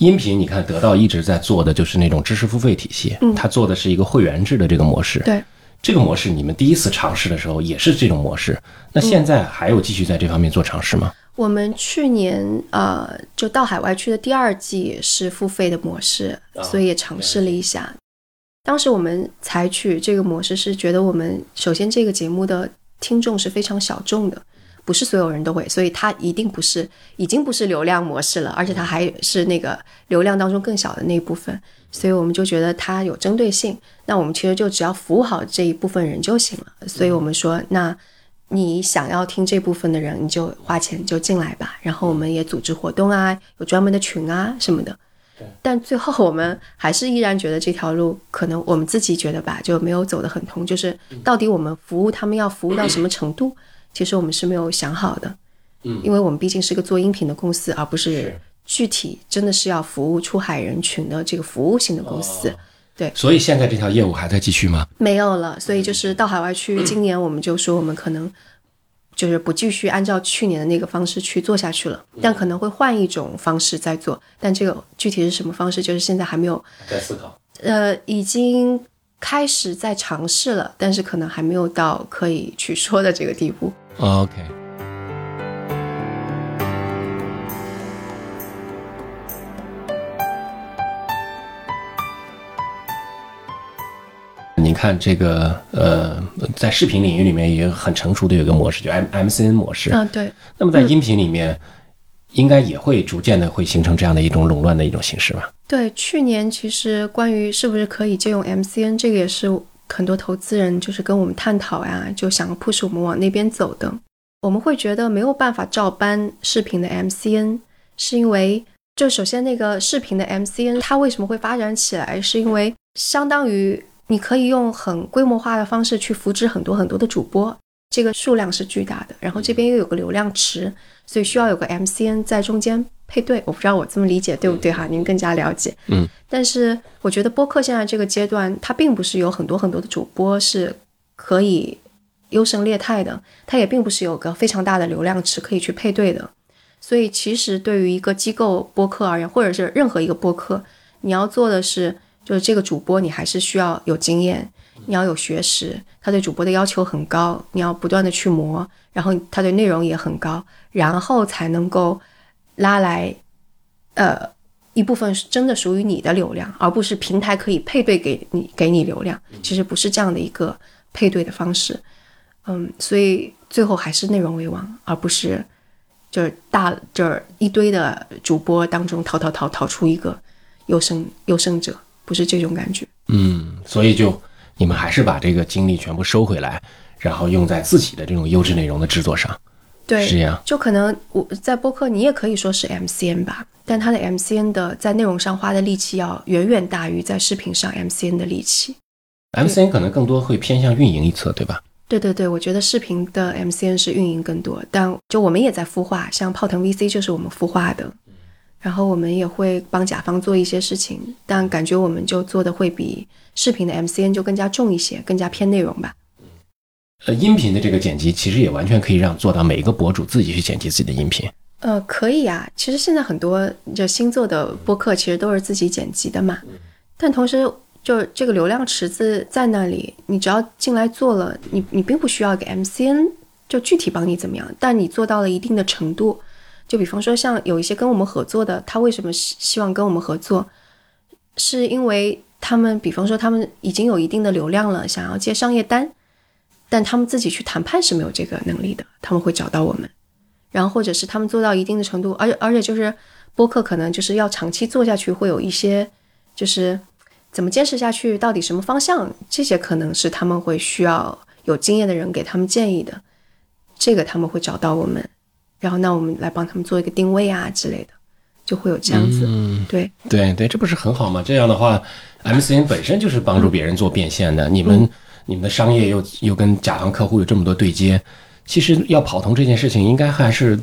音频你看，得到一直在做的就是那种知识付费体系，他做的是一个会员制的这个模式。对。这个模式，你们第一次尝试的时候也是这种模式，那现在还有继续在这方面做尝试吗？我们去年呃，就到海外去的第二季是付费的模式，所以也尝试了一下。当时我们采取这个模式是觉得，我们首先这个节目的听众是非常小众的，不是所有人都会，所以它一定不是已经不是流量模式了，而且它还是那个流量当中更小的那一部分。所以我们就觉得它有针对性，那我们其实就只要服务好这一部分人就行了。所以我们说，那你想要听这部分的人，你就花钱就进来吧。然后我们也组织活动啊，有专门的群啊什么的。但最后我们还是依然觉得这条路可能我们自己觉得吧，就没有走得很通。就是到底我们服务他们要服务到什么程度，其实我们是没有想好的。嗯，因为我们毕竟是个做音频的公司，而不是。具体真的是要服务出海人群的这个服务性的公司，所以现在这条业务还在继续吗？没有了，所以就是到海外去。今年我们就说我们可能就是不继续按照去年的那个方式去做下去了，但可能会换一种方式再做。但这个具体是什么方式，就是现在还没有在思考。呃，已经开始在尝试了，但是可能还没有到可以去说的这个地步。OK。你看这个呃，在视频领域里面也很成熟的有一个模式，就 M MCN 模式。嗯，对，那么在音频里面，应该也会逐渐的会形成这样的一种垄断的一种形式吧？对，去年其实关于是不是可以借用 MCN，这个也是很多投资人就是跟我们探讨呀，就想 push 我们往那边走的。我们会觉得没有办法照搬视频的 MCN，是因为就首先那个视频的 MCN 它为什么会发展起来，是因为相当于你可以用很规模化的方式去扶持很多很多的主播，这个数量是巨大的，然后这边又有个流量池，所以需要有个 MCN 在中间配对。我不知道我这么理解对不对哈？您更加了解。嗯，但是我觉得播客现在这个阶段，它并不是有很多很多的主播是可以优胜劣汰的，它也并不是有个非常大的流量池可以去配对的。所以其实对于一个机构播客而言，或者是任何一个播客，你要做的是。就是这个主播，你还是需要有经验，你要有学识，他对主播的要求很高，你要不断的去磨，然后他对内容也很高，然后才能够拉来，呃，一部分是真的属于你的流量，而不是平台可以配对给你给你流量，其实不是这样的一个配对的方式，嗯，所以最后还是内容为王，而不是就是大就是一堆的主播当中淘淘淘淘出一个优胜优胜者。不是这种感觉，嗯，所以就你们还是把这个精力全部收回来，然后用在自己的这种优质内容的制作上，对，是这样。就可能我在播客，你也可以说是 MCN 吧，但它的 MCN 的在内容上花的力气要远远大于在视频上 MCN 的力气。MCN 可能更多会偏向运营一侧，对吧？对对对，我觉得视频的 MCN 是运营更多，但就我们也在孵化，像泡腾 VC 就是我们孵化的。然后我们也会帮甲方做一些事情，但感觉我们就做的会比视频的 MCN 就更加重一些，更加偏内容吧。呃，音频的这个剪辑其实也完全可以让做到每一个博主自己去剪辑自己的音频。呃，可以啊。其实现在很多就新做的播客其实都是自己剪辑的嘛。但同时，就这个流量池子在那里，你只要进来做了，你你并不需要给 MCN 就具体帮你怎么样，但你做到了一定的程度。就比方说，像有一些跟我们合作的，他为什么希希望跟我们合作？是因为他们，比方说他们已经有一定的流量了，想要接商业单，但他们自己去谈判是没有这个能力的，他们会找到我们。然后或者是他们做到一定的程度，而且而且就是播客可能就是要长期做下去，会有一些就是怎么坚持下去，到底什么方向，这些可能是他们会需要有经验的人给他们建议的，这个他们会找到我们。然后，那我们来帮他们做一个定位啊之类的，就会有这样子。嗯，对对对，这不是很好吗？这样的话，MCN 本身就是帮助别人做变现的。你嗯们你们的商业又又跟甲方客户有这么多对接，其实要跑通这件事情，应该还是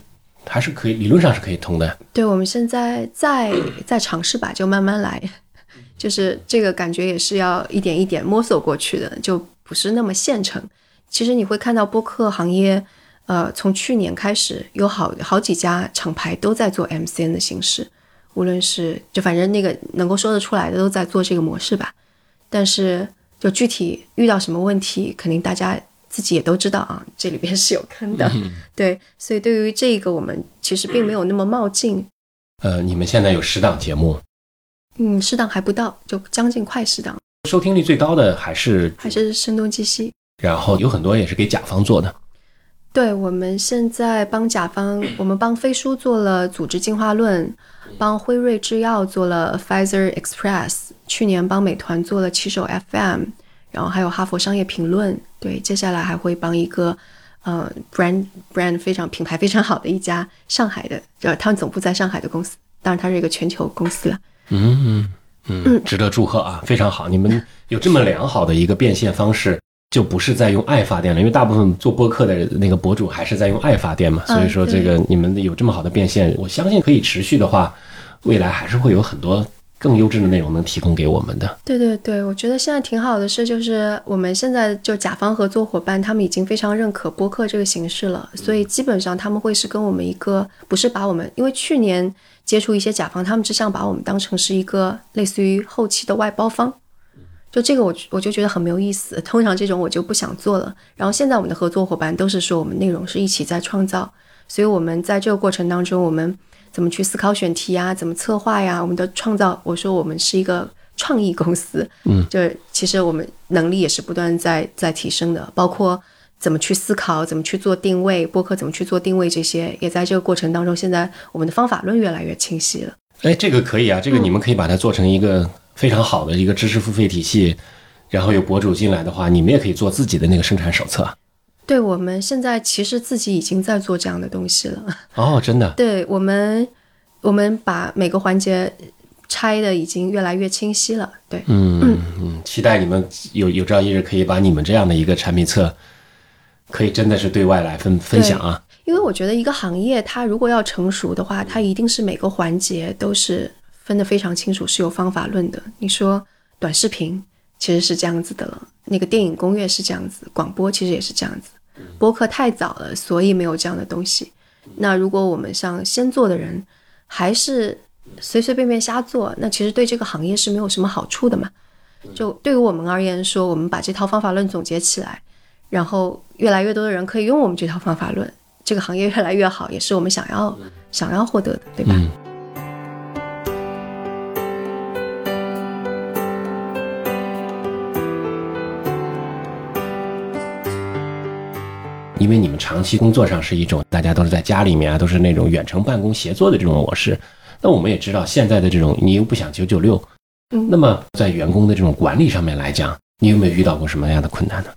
还是可以，理论上是可以通的。对，我们现在在在尝试吧，就慢慢来，就是这个感觉也是要一点一点摸索过去的，就不是那么现成。其实你会看到播客行业。呃，从去年开始，有好好几家厂牌都在做 MCN 的形式，无论是就反正那个能够说得出来的都在做这个模式吧。但是就具体遇到什么问题，肯定大家自己也都知道啊，这里边是有坑的。对，所以对于这个，我们其实并没有那么冒进。呃，你们现在有十档节目，嗯，十档还不到，就将近快十档，收听率最高的还是还是声东击西，然后有很多也是给甲方做的。对，我们现在帮甲方，我们帮飞书做了组织进化论，帮辉瑞制药做了 Pfizer Express，去年帮美团做了骑手 FM，然后还有哈佛商业评论。对，接下来还会帮一个呃 brand brand 非常品牌非常好的一家上海的，呃，他们总部在上海的公司，当然它是一个全球公司了。嗯嗯，值得祝贺啊，非常好，你们有这么良好的一个变现方式。就不是在用爱发电了，因为大部分做播客的那个博主还是在用爱发电嘛，所以说这个你们有这么好的变现，我相信可以持续的话，未来还是会有很多更优质的内容能提供给我们的。对对对，我觉得现在挺好的是，就是我们现在就甲方合作伙伴，他们已经非常认可播客这个形式了，所以基本上他们会是跟我们一个，不是把我们，因为去年接触一些甲方，他们只想把我们当成是一个类似于后期的外包方。就这个我我就觉得很没有意思，通常这种我就不想做了。然后现在我们的合作伙伴都是说我们内容是一起在创造，所以我们在这个过程当中，我们怎么去思考选题呀，怎么策划呀，我们的创造，我说我们是一个创意公司，嗯，就是其实我们能力也是不断在在提升的，包括怎么去思考，怎么去做定位，播客怎么去做定位，这些也在这个过程当中，现在我们的方法论越来越清晰了。哎，这个可以啊，这个你们可以把它做成一个非常好的一个知识付费体系，然后有博主进来的话，你们也可以做自己的那个生产手册。对我们现在其实自己已经在做这样的东西了。哦，真的，对我们，我们把每个环节拆的已经越来越清晰了。对，嗯嗯，期待你们有有朝一日可以把你们这样的一个产品册，可以真的是对外来分分享啊。因为我觉得一个行业它如果要成熟的话，它一定是每个环节都是分得非常清楚，是有方法论的。你说短视频其实是这样子的了，那个电影攻略是这样子，广播其实也是这样子。播客太早了，所以没有这样的东西。那如果我们像先做的人，还是随随便便瞎做，那其实对这个行业是没有什么好处的嘛。就对于我们而言说，我们把这套方法论总结起来，然后越来越多的人可以用我们这套方法论，这个行业越来越好，也是我们想要想要获得的，对吧？因为你们长期工作上是一种大家都是在家里面啊，都是那种远程办公协作的这种模式。那我们也知道现在的这种，你又不想九九六，嗯那么在员工的这种管理上面来讲，你有没有遇到过什么样的困难呢？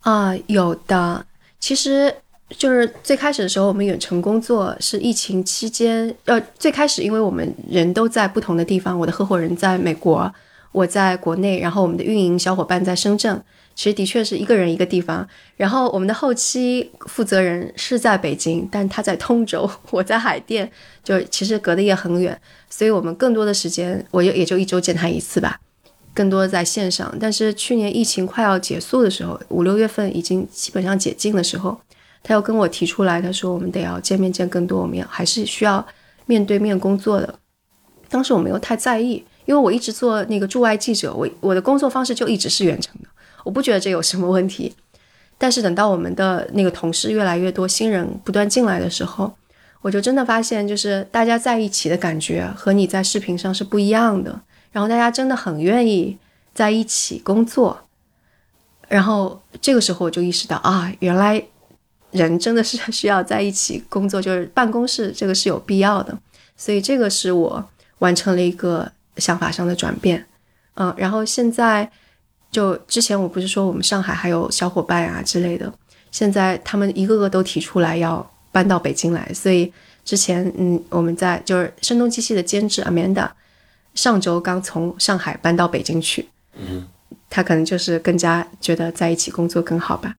啊，有的。其实就是最开始的时候，我们远程工作是疫情期间，呃，最开始因为我们人都在不同的地方，我的合伙人在美国，我在国内，然后我们的运营小伙伴在深圳。其实的确是一个人一个地方，然后我们的后期负责人是在北京，但他在通州，我在海淀，就其实隔得也很远，所以我们更多的时间，我也也就一周见他一次吧，更多在线上。但是去年疫情快要结束的时候，五六月份已经基本上解禁的时候，他又跟我提出来，他说我们得要见面见更多，我们要还是需要面对面工作的。当时我没有太在意，因为我一直做那个驻外记者，我我的工作方式就一直是远程的。我不觉得这有什么问题，但是等到我们的那个同事越来越多，新人不断进来的时候，我就真的发现，就是大家在一起的感觉和你在视频上是不一样的。然后大家真的很愿意在一起工作，然后这个时候我就意识到啊，原来人真的是 需要在一起工作，就是办公室这个是有必要的。所以这个是我完成了一个想法上的转变，嗯，然后现在。就之前我不是说我们上海还有小伙伴啊之类的，现在他们一个个都提出来要搬到北京来，所以之前嗯我们在就是声东击西的监制 Amanda，上周刚从上海搬到北京去，嗯，他可能就是更加觉得在一起工作更好吧。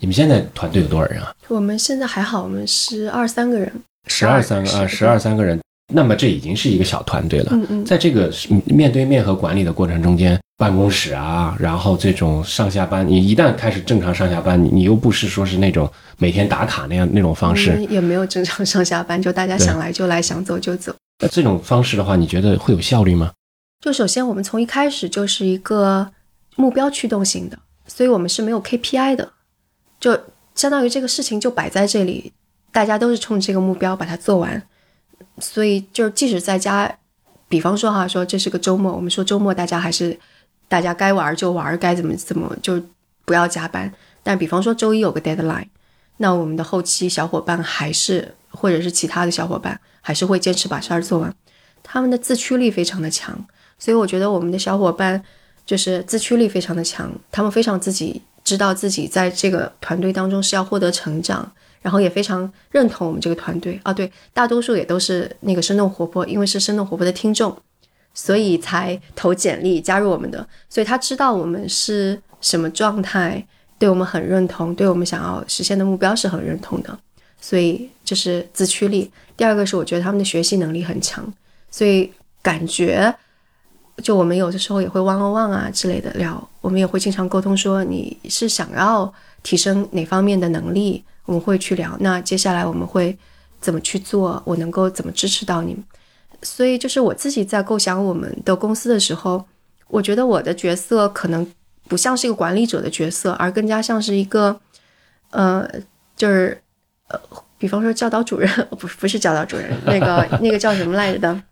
你们现在团队有多少人啊？我们现在还好，我们十二三个人，十二三个啊，十二三个人。那么这已经是一个小团队了。嗯嗯，在这个面对面和管理的过程中间，办公室啊，然后这种上下班，你一旦开始正常上下班，你你又不是说是那种每天打卡那样那种方式，也没有正常上下班，就大家想来就来，想走就走。那这种方式的话，你觉得会有效率吗？就首先我们从一开始就是一个目标驱动型的，所以我们是没有 KPI 的，就相当于这个事情就摆在这里，大家都是冲这个目标把它做完。所以，就是即使在家，比方说哈，说这是个周末，我们说周末大家还是大家该玩就玩，该怎么怎么就不要加班。但比方说周一有个 deadline，那我们的后期小伙伴还是或者是其他的小伙伴还是会坚持把事儿做完，他们的自驱力非常的强。所以我觉得我们的小伙伴就是自驱力非常的强，他们非常自己知道自己在这个团队当中是要获得成长。然后也非常认同我们这个团队啊，对，大多数也都是那个生动活泼，因为是生动活泼的听众，所以才投简历加入我们的。所以他知道我们是什么状态，对我们很认同，对我们想要实现的目标是很认同的。所以这是自驱力。第二个是我觉得他们的学习能力很强，所以感觉就我们有的时候也会汪汪汪啊之类的聊，我们也会经常沟通说你是想要提升哪方面的能力，我们会去聊。那接下来我们会怎么去做？我能够怎么支持到你？所以就是我自己在构想我们的公司的时候，我觉得我的角色可能不像是一个管理者的角色，而更加像是一个，呃，就是呃，比方说教导主任，不不是教导主任，那个那个叫什么来着的？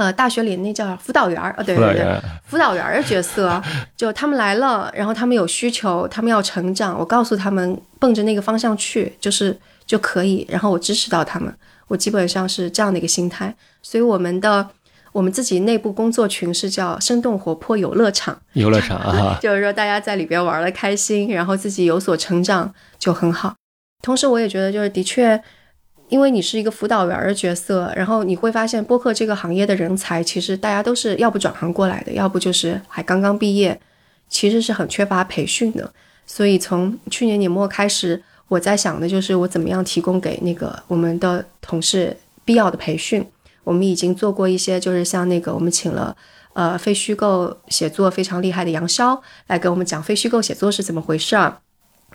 呃，大学里那叫辅导员儿，呃，对对对，辅导员儿的角色，就他们来了，然后他们有需求，他们要成长，我告诉他们奔着那个方向去，就是就可以，然后我支持到他们，我基本上是这样的一个心态。所以我们的我们自己内部工作群是叫生动活泼游乐场，游乐场啊，就是说大家在里边玩的开心，然后自己有所成长就很好。同时，我也觉得就是的确。因为你是一个辅导员的角色，然后你会发现播客这个行业的人才，其实大家都是要不转行过来的，要不就是还刚刚毕业，其实是很缺乏培训的。所以从去年年末开始，我在想的就是我怎么样提供给那个我们的同事必要的培训。我们已经做过一些，就是像那个我们请了呃非虚构写作非常厉害的杨潇来给我们讲非虚构写作是怎么回事儿。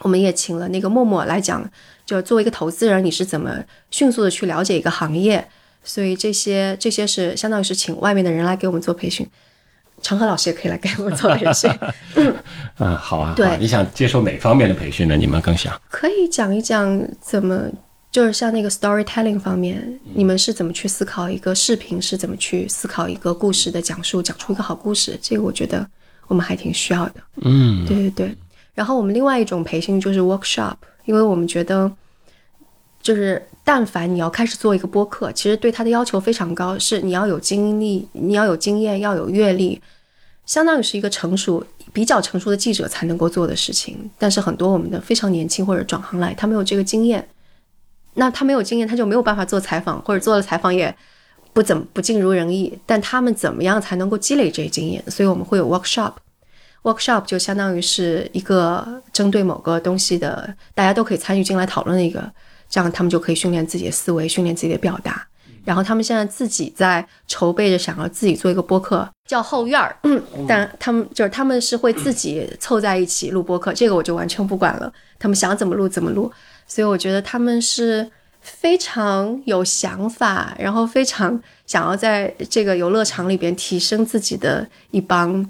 我们也请了那个默默来讲。就作为一个投资人，你是怎么迅速的去了解一个行业？所以这些这些是相当于是请外面的人来给我们做培训。长河老师也可以来给我们做培训。嗯，好啊。对，你想接受哪方面的培训呢？你们更想？可以讲一讲怎么，就是像那个 storytelling 方面，你们是怎么去思考一个视频，是怎么去思考一个故事的讲述，讲出一个好故事？这个我觉得我们还挺需要的。嗯，对对对。然后我们另外一种培训就是 workshop。因为我们觉得，就是但凡你要开始做一个播客，其实对他的要求非常高，是你要有经历，你要有经验，要有阅历，相当于是一个成熟、比较成熟的记者才能够做的事情。但是很多我们的非常年轻或者转行来，他没有这个经验，那他没有经验，他就没有办法做采访，或者做了采访也不怎么不尽如人意。但他们怎么样才能够积累这些经验？所以我们会有 workshop。Workshop 就相当于是一个针对某个东西的，大家都可以参与进来讨论的一个，这样他们就可以训练自己的思维，训练自己的表达。然后他们现在自己在筹备着，想要自己做一个播客，叫后院儿。嗯，但他们就是他们是会自己凑在一起录播客，这个我就完全不管了，他们想怎么录怎么录。所以我觉得他们是非常有想法，然后非常想要在这个游乐场里边提升自己的一帮。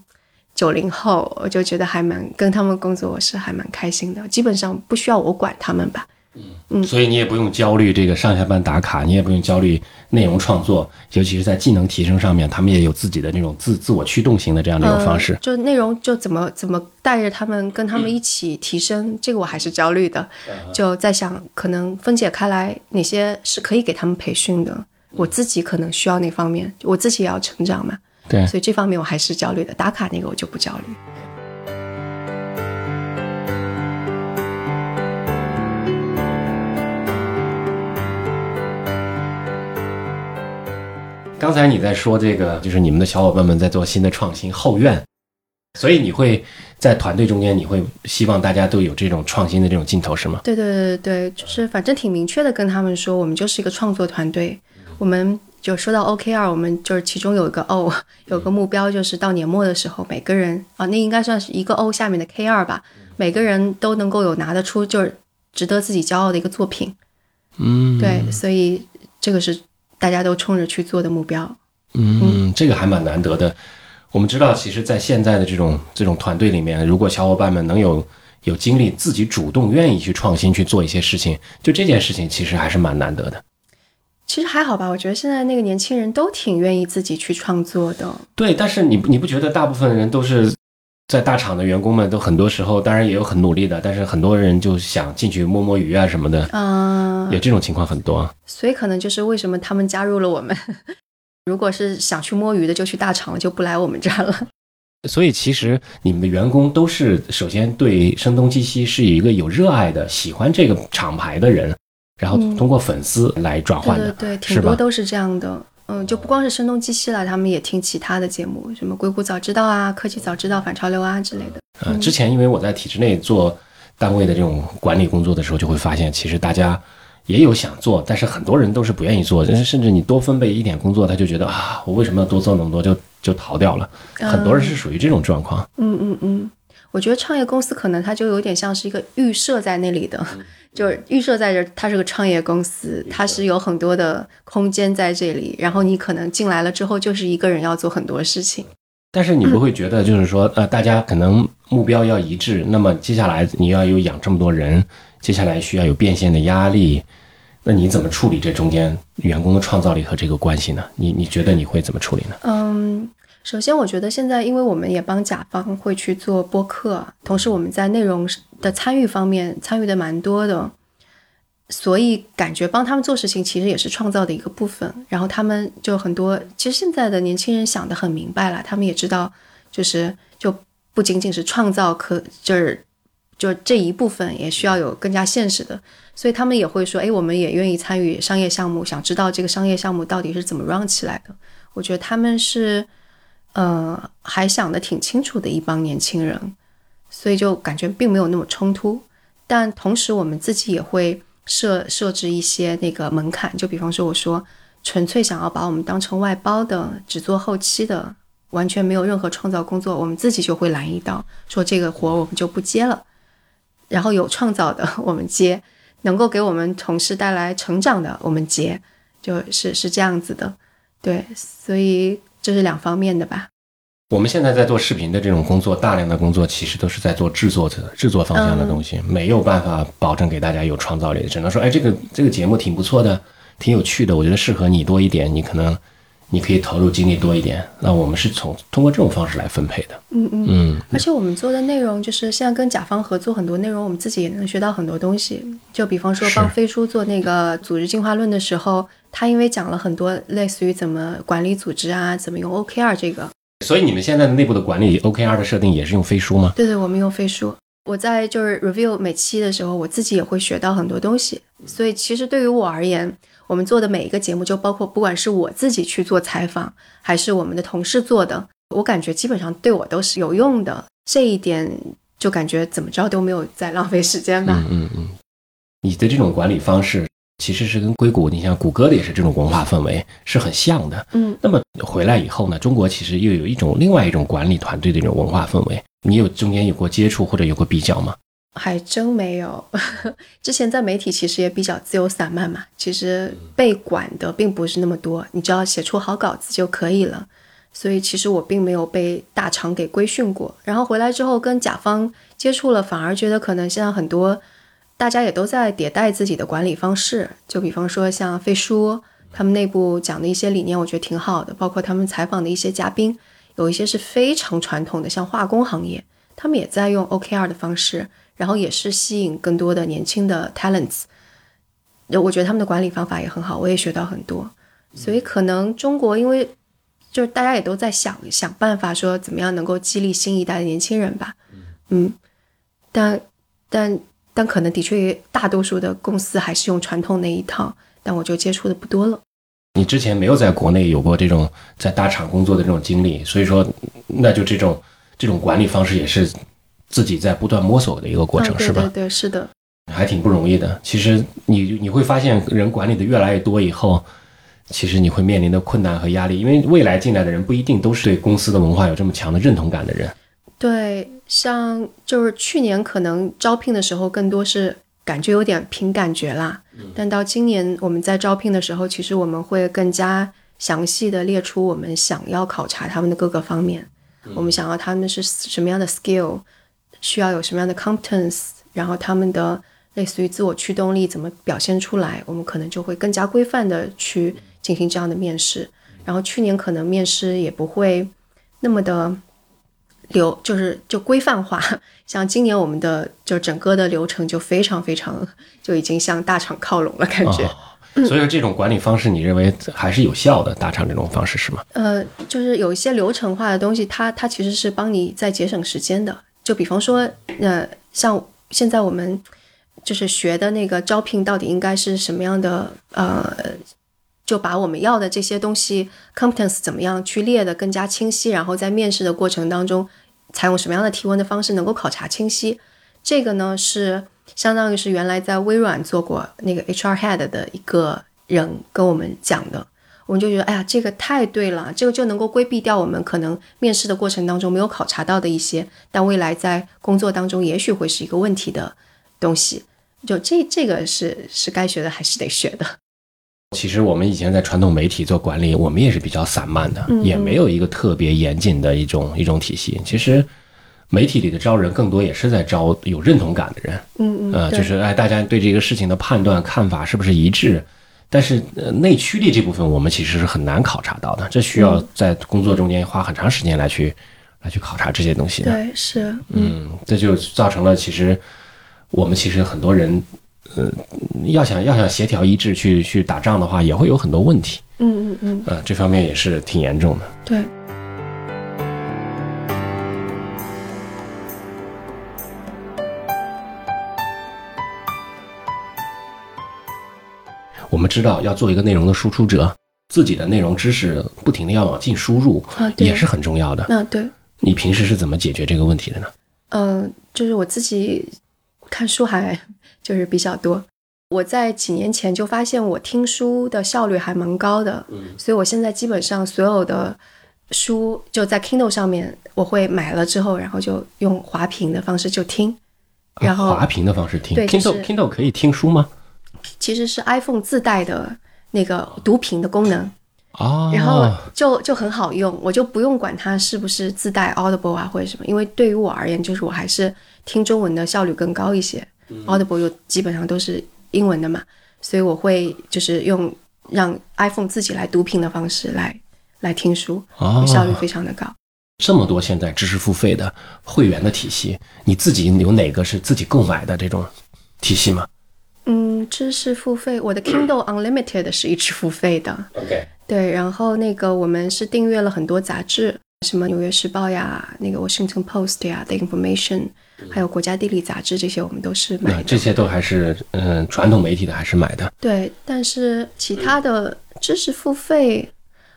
九零后，我就觉得还蛮跟他们工作，我是还蛮开心的。基本上不需要我管他们吧。嗯嗯，所以你也不用焦虑这个上下班打卡，你也不用焦虑内容创作，尤其是在技能提升上面，他们也有自己的那种自自我驱动型的这样的一种方式。就内容就怎么怎么带着他们，跟他们一起提升，这个我还是焦虑的。就在想，可能分解开来哪些是可以给他们培训的，我自己可能需要哪方面，我自己也要成长嘛。对，所以这方面我还是焦虑的。打卡那个我就不焦虑。刚才你在说这个，就是你们的小伙伴们在做新的创新后院，所以你会在团队中间，你会希望大家都有这种创新的这种劲头，是吗？对对对对，就是反正挺明确的跟他们说，我们就是一个创作团队，我们。就说到 OKR，我们就是其中有一个 O，有个目标，就是到年末的时候，每个人啊，那应该算是一个 O 下面的 K 二吧，每个人都能够有拿得出，就是值得自己骄傲的一个作品。嗯，对，所以这个是大家都冲着去做的目标。嗯，这个还蛮难得的。我们知道，其实，在现在的这种这种团队里面，如果小伙伴们能有有精力，自己主动愿意去创新去做一些事情，就这件事情其实还是蛮难得的。其实还好吧，我觉得现在那个年轻人都挺愿意自己去创作的。对，但是你你不觉得大部分人都是在大厂的员工们都很多时候，当然也有很努力的，但是很多人就想进去摸摸鱼啊什么的。啊，有这种情况很多。所以可能就是为什么他们加入了我们。如果是想去摸鱼的，就去大厂了，就不来我们这儿了。所以其实你们的员工都是首先对声东击西是一个有热爱的、喜欢这个厂牌的人。然后通过粉丝来转换的，对对，挺多都是这样的。嗯，就不光是声东击西了，他们也听其他的节目，什么硅谷早知道啊、科技早知道、反潮流啊之类的。嗯，之前因为我在体制内做单位的这种管理工作的时候，就会发现，其实大家也有想做，但是很多人都是不愿意做，甚至你多分配一点工作，他就觉得啊，我为什么要多做那么多？就就逃掉了。很多人是属于这种状况。嗯嗯嗯，我觉得创业公司可能它就有点像是一个预设在那里的，就是预设在这，它是个创业公司，它是有很多的空间在这里，然后你可能进来了之后就是一个人要做很多事情。但是你不会觉得，就是说，呃，大家可能目标要一致，那么接下来你要有养这么多人，接下来需要有变现的压力，那你怎么处理这中间员工的创造力和这个关系呢？你你觉得你会怎么处理呢？嗯，首先我觉得现在，因为我们也帮甲方会去做播客，同时我们在内容的参与方面参与的蛮多的。所以感觉帮他们做事情，其实也是创造的一个部分。然后他们就很多，其实现在的年轻人想得很明白了，他们也知道，就是就不仅仅是创造，可就是就这一部分，也需要有更加现实的。所以他们也会说，哎，我们也愿意参与商业项目，想知道这个商业项目到底是怎么 run 起来的。我觉得他们是，呃，还想得挺清楚的一帮年轻人，所以就感觉并没有那么冲突。但同时，我们自己也会。设设置一些那个门槛，就比方说，我说纯粹想要把我们当成外包的，只做后期的，完全没有任何创造工作，我们自己就会拦一刀，说这个活我们就不接了。然后有创造的我们接，能够给我们同事带来成长的我们接，就是是这样子的。对，所以这是两方面的吧。我们现在在做视频的这种工作，大量的工作其实都是在做制作的制作方向的东西，没有办法保证给大家有创造力，只能说，哎，这个这个节目挺不错的，挺有趣的，我觉得适合你多一点，你可能你可以投入精力多一点。那我们是从通过这种方式来分配的。嗯嗯嗯。而且我们做的内容就是现在跟甲方合作很多内容，我们自己也能学到很多东西。就比方说帮飞书做那个组织进化论的时候，他因为讲了很多类似于怎么管理组织啊，怎么用 OKR 这个。所以你们现在的内部的管理 OKR 的设定也是用飞书吗？对对，我们用飞书。我在就是 review 每期的时候，我自己也会学到很多东西。所以其实对于我而言，我们做的每一个节目，就包括不管是我自己去做采访，还是我们的同事做的，我感觉基本上对我都是有用的。这一点就感觉怎么着都没有在浪费时间吧。嗯嗯嗯，你的这种管理方式。其实是跟硅谷，你像谷歌的也是这种文化氛围是很像的。嗯，那么回来以后呢，中国其实又有一种另外一种管理团队的一种文化氛围。你有中间有过接触或者有过比较吗？还真没有。之前在媒体其实也比较自由散漫嘛，其实被管的并不是那么多，你只要写出好稿子就可以了。所以其实我并没有被大厂给规训过。然后回来之后跟甲方接触了，反而觉得可能现在很多。大家也都在迭代自己的管理方式，就比方说像飞书，他们内部讲的一些理念，我觉得挺好的。包括他们采访的一些嘉宾，有一些是非常传统的，像化工行业，他们也在用 OKR 的方式，然后也是吸引更多的年轻的 talents。我觉得他们的管理方法也很好，我也学到很多。所以可能中国，因为就是大家也都在想想办法，说怎么样能够激励新一代的年轻人吧。嗯，但但。但可能的确，大多数的公司还是用传统那一套，但我就接触的不多了。你之前没有在国内有过这种在大厂工作的这种经历，所以说，那就这种这种管理方式也是自己在不断摸索的一个过程，是吧？对对，是的，还挺不容易的。其实你你会发现，人管理的越来越多以后，其实你会面临的困难和压力，因为未来进来的人不一定都是对公司的文化有这么强的认同感的人。对。像就是去年可能招聘的时候更多是感觉有点凭感觉啦，但到今年我们在招聘的时候，其实我们会更加详细的列出我们想要考察他们的各个方面，我们想要他们是什么样的 skill，需要有什么样的 competence，然后他们的类似于自我驱动力怎么表现出来，我们可能就会更加规范的去进行这样的面试，然后去年可能面试也不会那么的。流就是就规范化，像今年我们的就整个的流程就非常非常就已经向大厂靠拢了感觉。所以说这种管理方式，你认为还是有效的？大厂这种方式是吗？呃，就是有一些流程化的东西，它它其实是帮你在节省时间的。就比方说，呃，像现在我们就是学的那个招聘到底应该是什么样的？呃，就把我们要的这些东西 competence 怎么样去列的更加清晰，然后在面试的过程当中。采用什么样的提问的方式能够考察清晰？这个呢是相当于是原来在微软做过那个 HR head 的一个人跟我们讲的。我们就觉得，哎呀，这个太对了，这个就能够规避掉我们可能面试的过程当中没有考察到的一些，但未来在工作当中也许会是一个问题的东西。就这这个是是该学的还是得学的。其实我们以前在传统媒体做管理，我们也是比较散漫的，嗯也没有一个特别严谨的一种一种体系。其实媒体里的招人更多也是在招有认同感的人，嗯嗯，呃，就是哎，大家对这个事情的判断看法是不是一致？但是呃，内驱力这部分我们其实是很难考察到的，这需要嗯在工作中间花很长时间来去来去考察这些东西的。对是，嗯，这就造成了其实我们其实很多人，呃，要想要想协调一致去去打仗的话，也会有很多问题。嗯嗯嗯，呃，这方面也是挺严重的。对。我们知道要做一个内容的输出者，自己的内容知识不停的要往进输入，啊，也是很重要的。那对，你平时是怎么解决这个问题的呢？嗯，就是我自己看书还就是比较多。我在几年前就发现我听书的效率还蛮高的，嗯所以我现在基本上所有的书就在 Kindle 上面，我会买了之后，然后就用滑屏的方式就听，然后啊滑屏的方式听对就是 Kindle Kindle 可以听书吗？其实是 iPhone 自带的那个读屏的功能，哦，然后就就很好用，我就不用管它是不是自带 Audible 啊或者什么，因为对于我而言，就是我还是听中文的效率更高一些、a u d i b l e 又基本上都是英文的嘛，所以我会就是用让 iPhone 自己来读屏的方式来来听书，哦效率非常的高。这么多现在知识付费的会员的体系，你自己有哪个是自己购买的这种体系吗？嗯，知识付费，我的 Kindle Unlimited 是一直付费的，？OK，对，然后那个我们是订阅了很多杂志，什么《纽约时报》呀，那个《Washington Post》呀，《The Information》，还有《国家地理》杂志，这些我们都是买的。那这些都还是嗯传统媒体的还是买的。对，但是其他的知识付费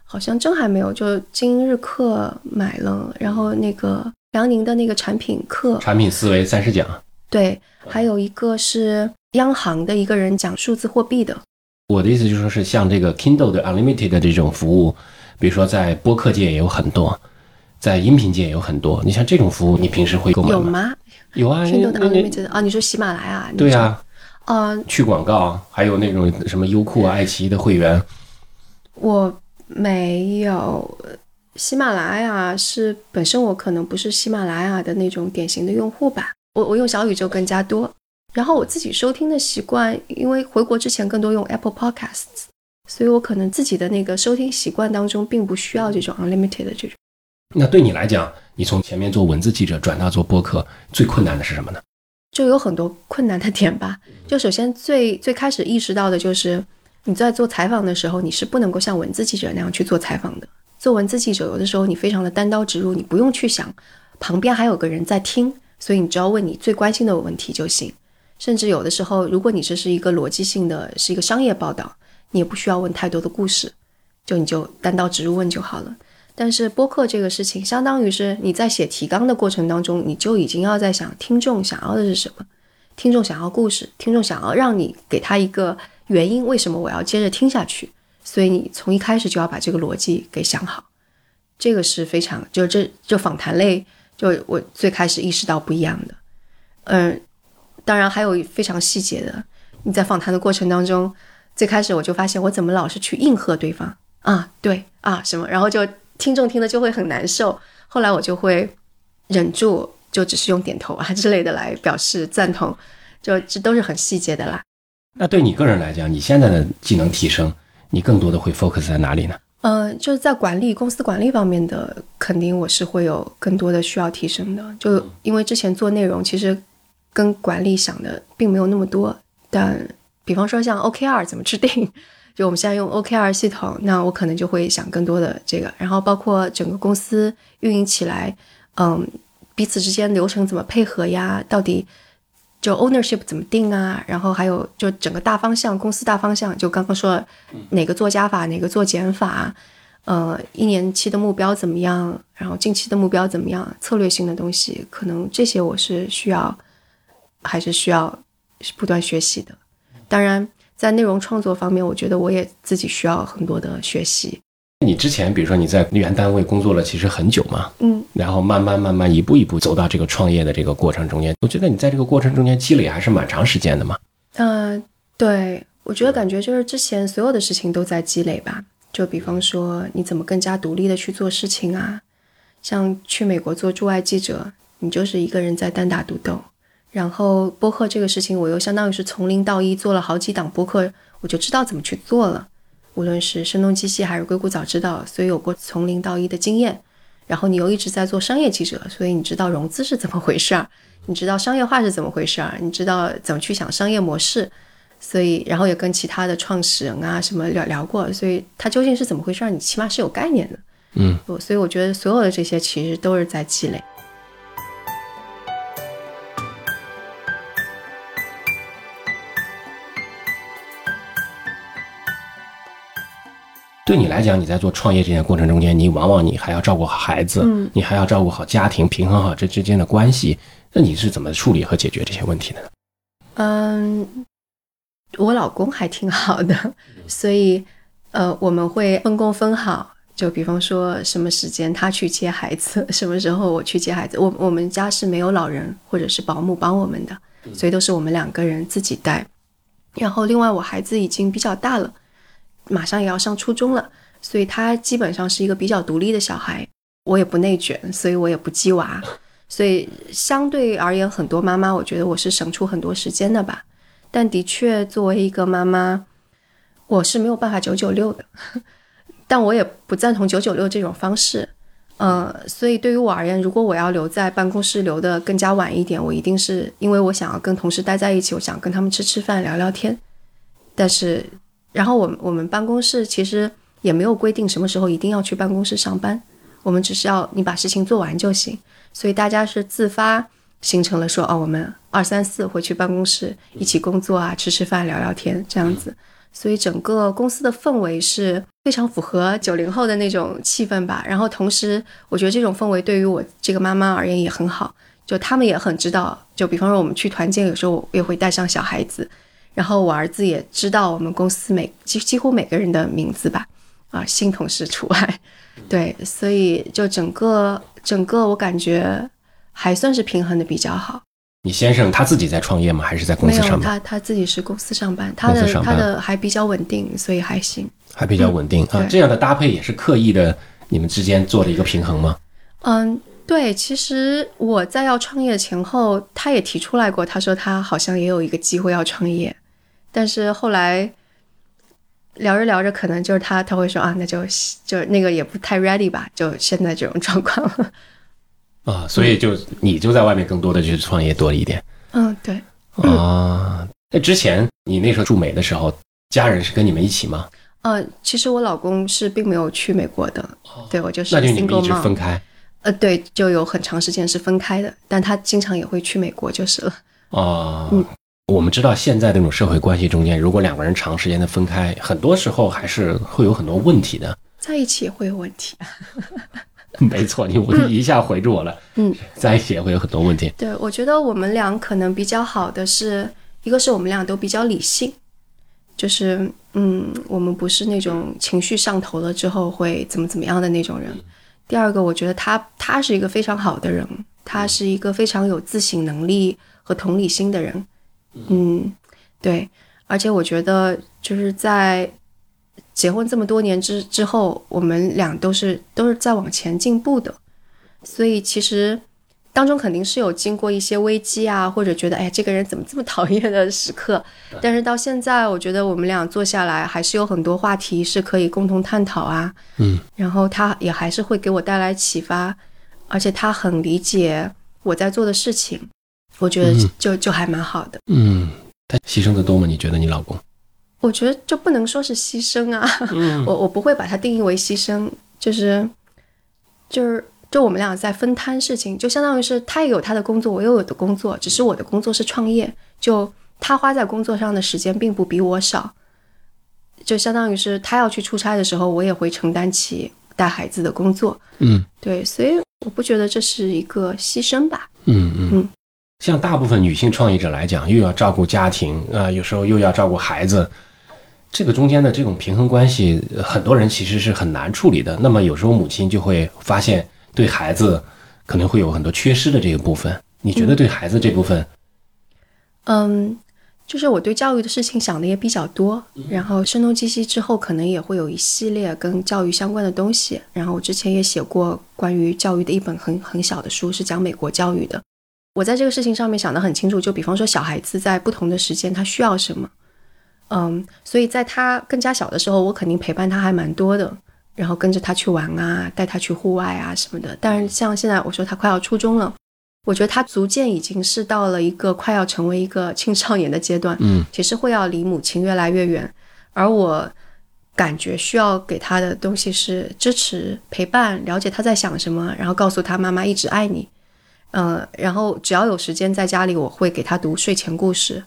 好像真还没有，就今日课买了，然后那个辽宁的那个产品课，产品思维三十讲，对，还有一个是央行的一个人讲数字货币的，我的意思就是说是像这个 Kindle 的 Unlimited 的这种服务，比如说在播客界也有很多，在音频界也有很多。你像这种服务，你平时会购买吗？有吗有啊，？Kindle 的那那 Unlimited 啊，你说喜马拉雅？对呀、啊，呃，去广告，还有那种什么优酷啊、爱奇艺的会员，我没有。喜马拉雅是本身我可能不是喜马拉雅的那种典型的用户吧，我我用小宇宙更加多。然后我自己收听的习惯，因为回国之前更多用 Apple Podcasts，所以我可能自己的那个收听习惯当中并不需要这种 unlimited 的这种。那对你来讲，你从前面做文字记者转到做播客，最困难的是什么呢？就有很多困难的点吧。就首先最最开始意识到的就是，你在做采访的时候，你是不能够像文字记者那样去做采访的。做文字记者，有的时候你非常的单刀直入，你不用去想旁边还有个人在听，所以你只要问你最关心的问题就行。甚至有的时候，如果你这是一个逻辑性的，是一个商业报道，你也不需要问太多的故事，就你就单刀直入问就好了。但是播客这个事情，相当于是你在写提纲的过程当中，你就已经要在想听众想要的是什么，听众想要故事，听众想要让你给他一个原因，为什么我要接着听下去。所以你从一开始就要把这个逻辑给想好，这个是非常就这就访谈类，就我最开始意识到不一样的。嗯，当然还有非常细节的，你在访谈的过程当中，最开始我就发现我怎么老是去应和对方啊，对啊什么，然后就听众听了就会很难受。后来我就会忍住，就只是用点头啊之类的来表示赞同，就这都是很细节的啦。那对你个人来讲，你现在的技能提升，你更多的会 focus 在哪里呢？呃，就是在管理公司管理方面的，肯定我是会有更多的需要提升的。就因为之前做内容，其实跟管理想的并没有那么多。但比方说像 OKR 怎么制定，就我们现在用 OKR 系统，那我可能就会想更多的这个。然后包括整个公司运营起来，嗯，彼此之间流程怎么配合呀？到底就 ownership 怎么定啊？然后还有就整个大方向，公司大方向，就刚刚说哪个做加法，哪个做减法，呃，一年期的目标怎么样？然后近期的目标怎么样？策略性的东西，可能这些我是需要，还是需要不断学习的。当然，在内容创作方面，我觉得我也自己需要很多的学习。你之前比如说你在原单位工作了其实很久嘛，嗯，然后慢慢慢慢一步一步走到这个创业的这个过程中间，我觉得你在这个过程中间积累还是蛮长时间的嘛。嗯、对，我觉得感觉就是之前所有的事情都在积累吧。就比方说，你怎么更加独立的去做事情啊？像去美国做驻外记者，你就是一个人在单打独斗。然后播客这个事情，我又相当于是从零到一做了好几档播客，我就知道怎么去做了。无论是声东击西还是硅谷早知道，所以有过从零到一的经验。然后你又一直在做商业记者，所以你知道融资是怎么回事儿，你知道商业化是怎么回事儿，你知道怎么去想商业模式。所以，然后也跟其他的创始人啊什么聊聊过，所以它究竟是怎么回事儿，你起码是有概念的。嗯，我所以我觉得所有的这些其实都是在积累。对你来讲，你在做创业这件过程中间，你往往你还要照顾好孩子，嗯你还要照顾好家庭，平衡好这之间的关系。那你是怎么处理和解决这些问题的呢？嗯，我老公还挺好的，所以呃，我们会分工分好。就比方说，什么时间他去接孩子，什么时候我去接孩子。我我们家是没有老人或者是保姆帮我们的，所以都是我们两个人自己带。然后另外，我孩子已经比较大了，马上也要上初中了，所以他基本上是一个比较独立的小孩。我也不内卷，所以我也不鸡娃，所以相对而言，很多妈妈我觉得我是省出很多时间的吧。但的确，作为一个妈妈，我是没有办法九九六的，但我也不赞同九九六这种方式。呃，所以对于我而言，如果我要留在办公室留得更加晚一点，我一定是因为我想要跟同事待在一起，我想跟他们吃吃饭、聊聊天。但是，然后我们我们办公室其实也没有规定什么时候一定要去办公室上班，我们只是要你把事情做完就行。所以大家是自发形成了说，哦，我们二三四会去办公室一起工作啊，吃吃饭、聊聊天这样子。所以整个公司的氛围是非常符合九零后的那种气氛吧。然后同时，我觉得这种氛围对于我这个妈妈而言也很好，就他们也很知道，就比方说我们去团建，有时候也会带上小孩子，然后我儿子也知道我们公司每几几乎每个人的名字吧，啊，新同事除外，对，所以就整个整个我感觉还算是平衡的比较好。你先生他自己在创业吗？还是在公司上班？他他自己是公司上班，他的他的还比较稳定，所以还行。还比较稳定、啊。这样的搭配也是刻意的，你们之间做的一个平衡吗？嗯，对，其实我在要创业前后，他也提出来过，他说他好像也有一个机会要创业，但是后来聊着聊着，可能就是他他会说啊，那就就那个也不太 ready 吧，就现在这种状况了。啊，所以就你就在外面更多的去创业多了一点嗯，对，啊。那之前你那时候驻美的时候，家人是跟你们一起吗？呃，其实我老公是并没有去美国的，对我就是那就你们一直分开呃，对，就有很长时间是分开的，但他经常也会去美国就是了。哦。嗯我们知道现在这种社会关系中间，如果两个人长时间的分开，很多时候还是会有很多问题的。在一起也会有问题。没错，你我一下回住我了。嗯，在一起也会有很多问题。对，我觉得我们俩可能比较好的是，一个是我们俩都比较理性，就是嗯，我们不是那种情绪上头了之后会怎么怎么样的那种人。第二个，我觉得他他是一个非常好的人，他是一个非常有自省能力和同理心的人。嗯，对，而且我觉得就是在结婚这么多年之之后，我们俩都是都是在往前进步的，所以其实当中肯定是有经过一些危机啊，或者觉得哎这个人怎么这么讨厌的时刻，但是到现在，我觉得我们俩坐下来还是有很多话题是可以共同探讨啊，嗯，然后他也还是会给我带来启发，而且他很理解我在做的事情，我觉得嗯就就还蛮好的。嗯，他牺牲的多吗？你觉得你老公？我觉得就不能说是牺牲啊，嗯 我我不会把它定义为牺牲，就是就是就我们俩在分摊事情，就相当于是他也有他的工作，我也有我的工作，只是我的工作是创业，就他花在工作上的时间并不比我少，就相当于是他要去出差的时候，我也会承担起带孩子的工作，嗯对，所以我不觉得这是一个牺牲吧，嗯嗯嗯。像大部分女性创业者来讲，又要照顾家庭啊、有时候又要照顾孩子，这个中间的这种平衡关系，呃很多人其实是很难处理的。那么有时候母亲就会发现对孩子可能会有很多缺失的这个部分。你觉得对孩子这部分，嗯，就是我对教育的事情想的也比较多，然后声东击西之后，可能也会有一系列跟教育相关的东西。然后我之前也写过关于教育的一本很很小的书，是讲美国教育的。我在这个事情上面想得很清楚，就比方说小孩子在不同的时间他需要什么，嗯，所以在他更加小的时候，我肯定陪伴他还蛮多的，然后跟着他去玩啊，带他去户外啊什么的。但是像现在我说他快要初中了。我觉得他逐渐已经是到了一个快要成为一个青少年的阶段，嗯，其实会要离母亲越来越远，而我感觉需要给他的东西是支持、陪伴，了解他在想什么，然后告诉他妈妈一直爱你，呃，然后只要有时间在家里，我会给他读睡前故事，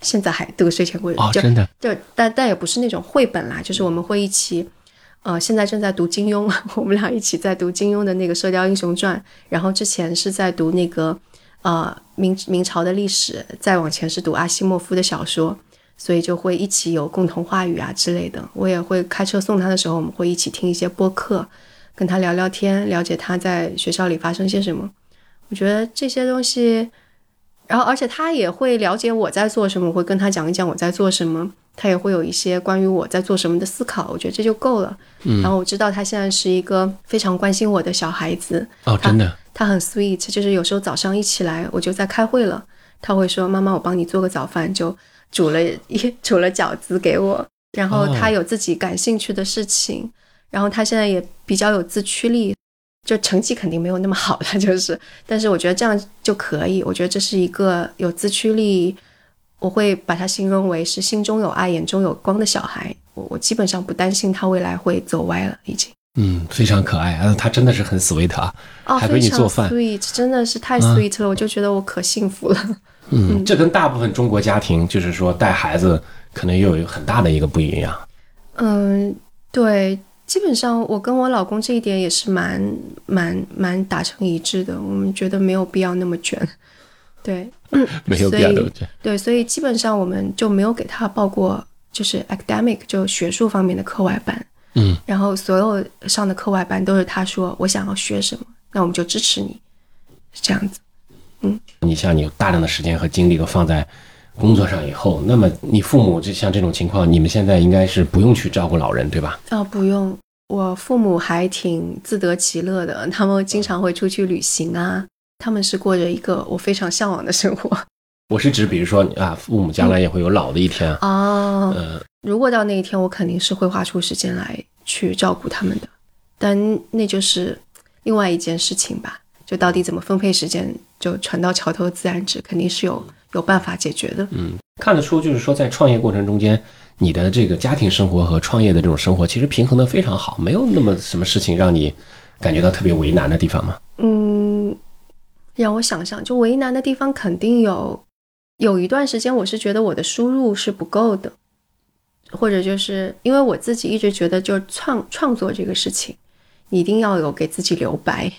现在还读睡前故事，哦，就真的，就但但也不是那种绘本啦，就是我们会一起，呃，现在正在读金庸，我们俩一起在读金庸的那个《射雕英雄传》，然后之前是在读那个呃明明朝的历史，再往前是读阿西莫夫的小说，所以就会一起有共同话语啊之类的。我也会开车送他的时候，我们会一起听一些播客，跟他聊聊天，了解他在学校里发生些什么。我觉得这些东西。然后，而且他也会了解我在做什么，我会跟他讲一讲我在做什么，他也会有一些关于我在做什么的思考，我觉得这就够了。嗯然后我知道他现在是一个非常关心我的小孩子，哦，真的，他很 sweet，就是有时候早上一起来我就在开会了，他会说：“妈妈，我帮你做个早饭。”就煮了一 煮了饺子给我。然后他有自己感兴趣的事情，然后他现在也比较有自驱力，就成绩肯定没有那么好了，就是，但是我觉得这样就可以。我觉得这是一个有自驱力，我会把它形容为是心中有爱、眼中有光的小孩。我我基本上不担心他未来会走歪了，已经。嗯，非常可爱啊，他真的是很 sweet 啊，哦，还给你做饭 sweet，真的是太啊 sweet 了，我就觉得我可幸福了。嗯，这跟大部分中国家庭就是说带孩子可能又有很大的一个不一样。嗯，对，基本上我跟我老公这一点也是蛮蛮蛮达成一致的，我们觉得没有必要那么卷。对，没有所以必要对不对？对，所以基本上我们就没有给他报过就是 academic 就学术方面的课外班，嗯，然后所有上的课外班都是他说我想要学什么，那我们就支持你，是这样子。嗯你像你有大量的时间和精力都放在工作上以后，那么你父母就像这种情况，你们现在应该是不用去照顾老人，对吧？哦，不用，我父母还挺自得其乐的，他们经常会出去旅行啊，他们是过着一个我非常向往的生活。我是指，比如说啊，父母将来也会有老的一天，哦，呃，如果到那一天，我肯定是会花出时间来去照顾他们的，但那就是另外一件事情吧。就到底怎么分配时间，就船到桥头自然直，肯定是有有办法解决的。嗯，看得出就是说在创业过程中间，你的这个家庭生活和创业的这种生活其实平衡的非常好，没有那么什么事情让你感觉到特别为难的地方吗？嗯，让我想想，就为难的地方肯定有。有一段时间，我是觉得我的输入是不够的，或者就是因为我自己一直觉得，就是创创作这个事情，你一定要有给自己留白，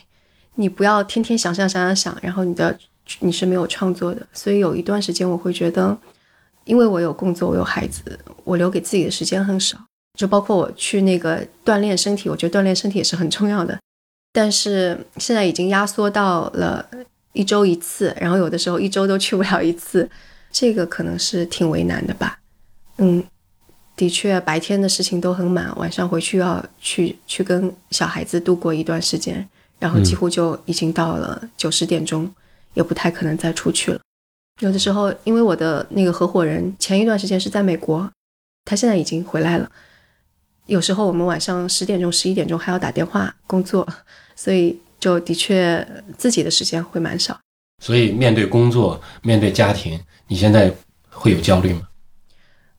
你不要天天想想想想想，然后你的你是没有创作的。所以有一段时间，我会觉得，因为我有工作，我有孩子，我留给自己的时间很少。就包括我去那个锻炼身体，我觉得锻炼身体也是很重要的。但是现在已经压缩到了一周一次，然后有的时候一周都去不了一次，这个可能是挺为难的吧。嗯，的确，白天的事情都很满，晚上回去要去去跟小孩子度过一段时间，然后几乎就已经到了九十点钟，也不太可能再出去了。有的时候，因为我的那个合伙人前一段时间是在美国，他现在已经回来了。有时候我们晚上十点钟、十一点钟还要打电话工作，所以就的确自己的时间会蛮少。所以面对工作，面对家庭，你现在会有焦虑吗？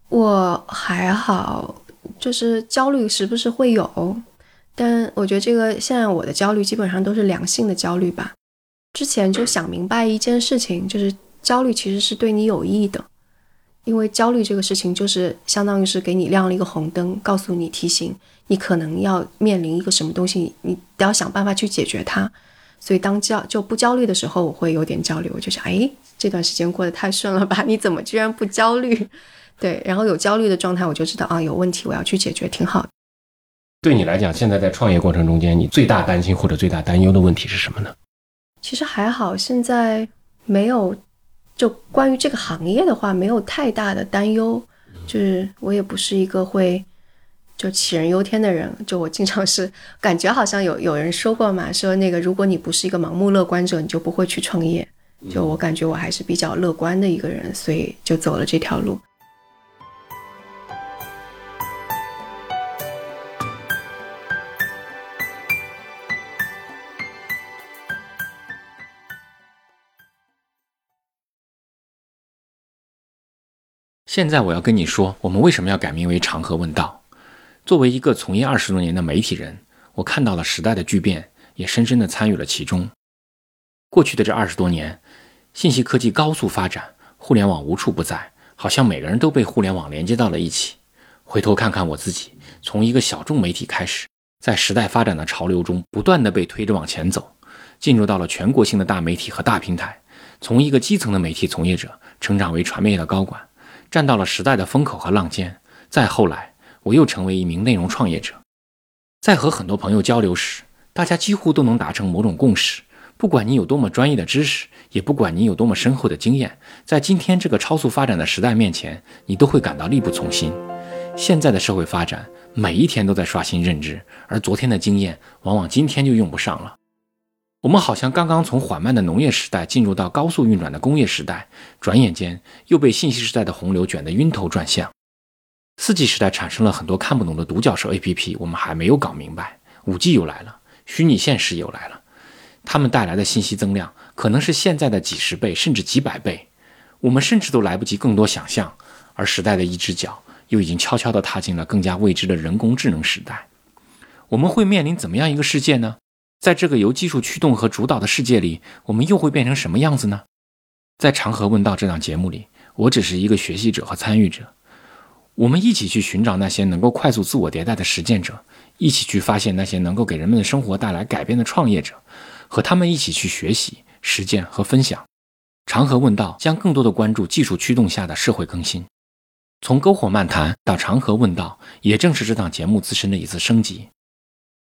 我还好，就是焦虑时不时会有，但我觉得这个现在我的焦虑基本上都是良性的焦虑吧。之前就想明白一件事情，就是焦虑其实是对你有益的。因为焦虑这个事情，就是相当于是给你亮了一个红灯，告诉你提醒你可能要面临一个什么东西，你得要想办法去解决它。所以当焦就不焦虑的时候，我会有点焦虑，我就想，哎，这段时间过得太顺了吧？你怎么居然不焦虑？对，然后有焦虑的状态，我就知道啊有问题，我要去解决，挺好的。对你来讲，现在在创业过程中间，你最大担心或者最大担忧的问题是什么呢？其实还好，现在没有，就关于这个行业的话，没有太大的担忧。就是我也不是一个会就杞人忧天的人，就我经常是感觉好像有有人说过嘛，说那个如果你不是一个盲目乐观者，你就不会去创业。就我感觉我还是比较乐观的一个人，所以就走了这条路。现在我要跟你说，我们为什么要改名为长河问道。作为一个从业二十多年的媒体人，我看到了时代的巨变，也深深地参与了其中。过去的这二十多年，信息科技高速发展，互联网无处不在，好像每个人都被互联网连接到了一起。回头看看我自己，从一个小众媒体开始，在时代发展的潮流中不断地被推着往前走，进入到了全国性的大媒体和大平台，从一个基层的媒体从业者成长为传媒业的高管。站到了时代的风口和浪尖，再后来，我又成为一名内容创业者。在和很多朋友交流时，大家几乎都能达成某种共识：不管你有多么专业的知识，也不管你有多么深厚的经验，在今天这个超速发展的时代面前，你都会感到力不从心。现在的社会发展，每一天都在刷新认知，而昨天的经验，往往今天就用不上了。我们好像刚刚从缓慢的农业时代进入到高速运转的工业时代，转眼间又被信息时代的洪流卷得晕头转向。四 G 时代产生了很多看不懂的独角兽 APP，我们还没有搞明白。五 G 又来了，虚拟现实又来了，它们带来的信息增量可能是现在的几十倍甚至几百倍，我们甚至都来不及更多想象。而时代的一只脚又已经悄悄地踏进了更加未知的人工智能时代。我们会面临怎么样一个世界呢？在这个由技术驱动和主导的世界里，我们又会变成什么样子呢？在长河问道这档节目里，我只是一个学习者和参与者。我们一起去寻找那些能够快速自我迭代的实践者，一起去发现那些能够给人们的生活带来改变的创业者，和他们一起去学习、实践和分享。长河问道将更多的关注技术驱动下的社会更新。从篝火漫谈到长河问道，也正是这档节目自身的一次升级。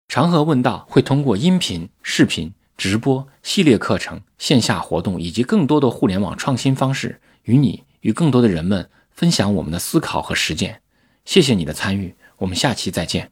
长河问道会通过音频、视频、直播、系列课程、线下活动以及更多的互联网创新方式，与你与更多的人们分享我们的思考和实践。谢谢你的参与，我们下期再见。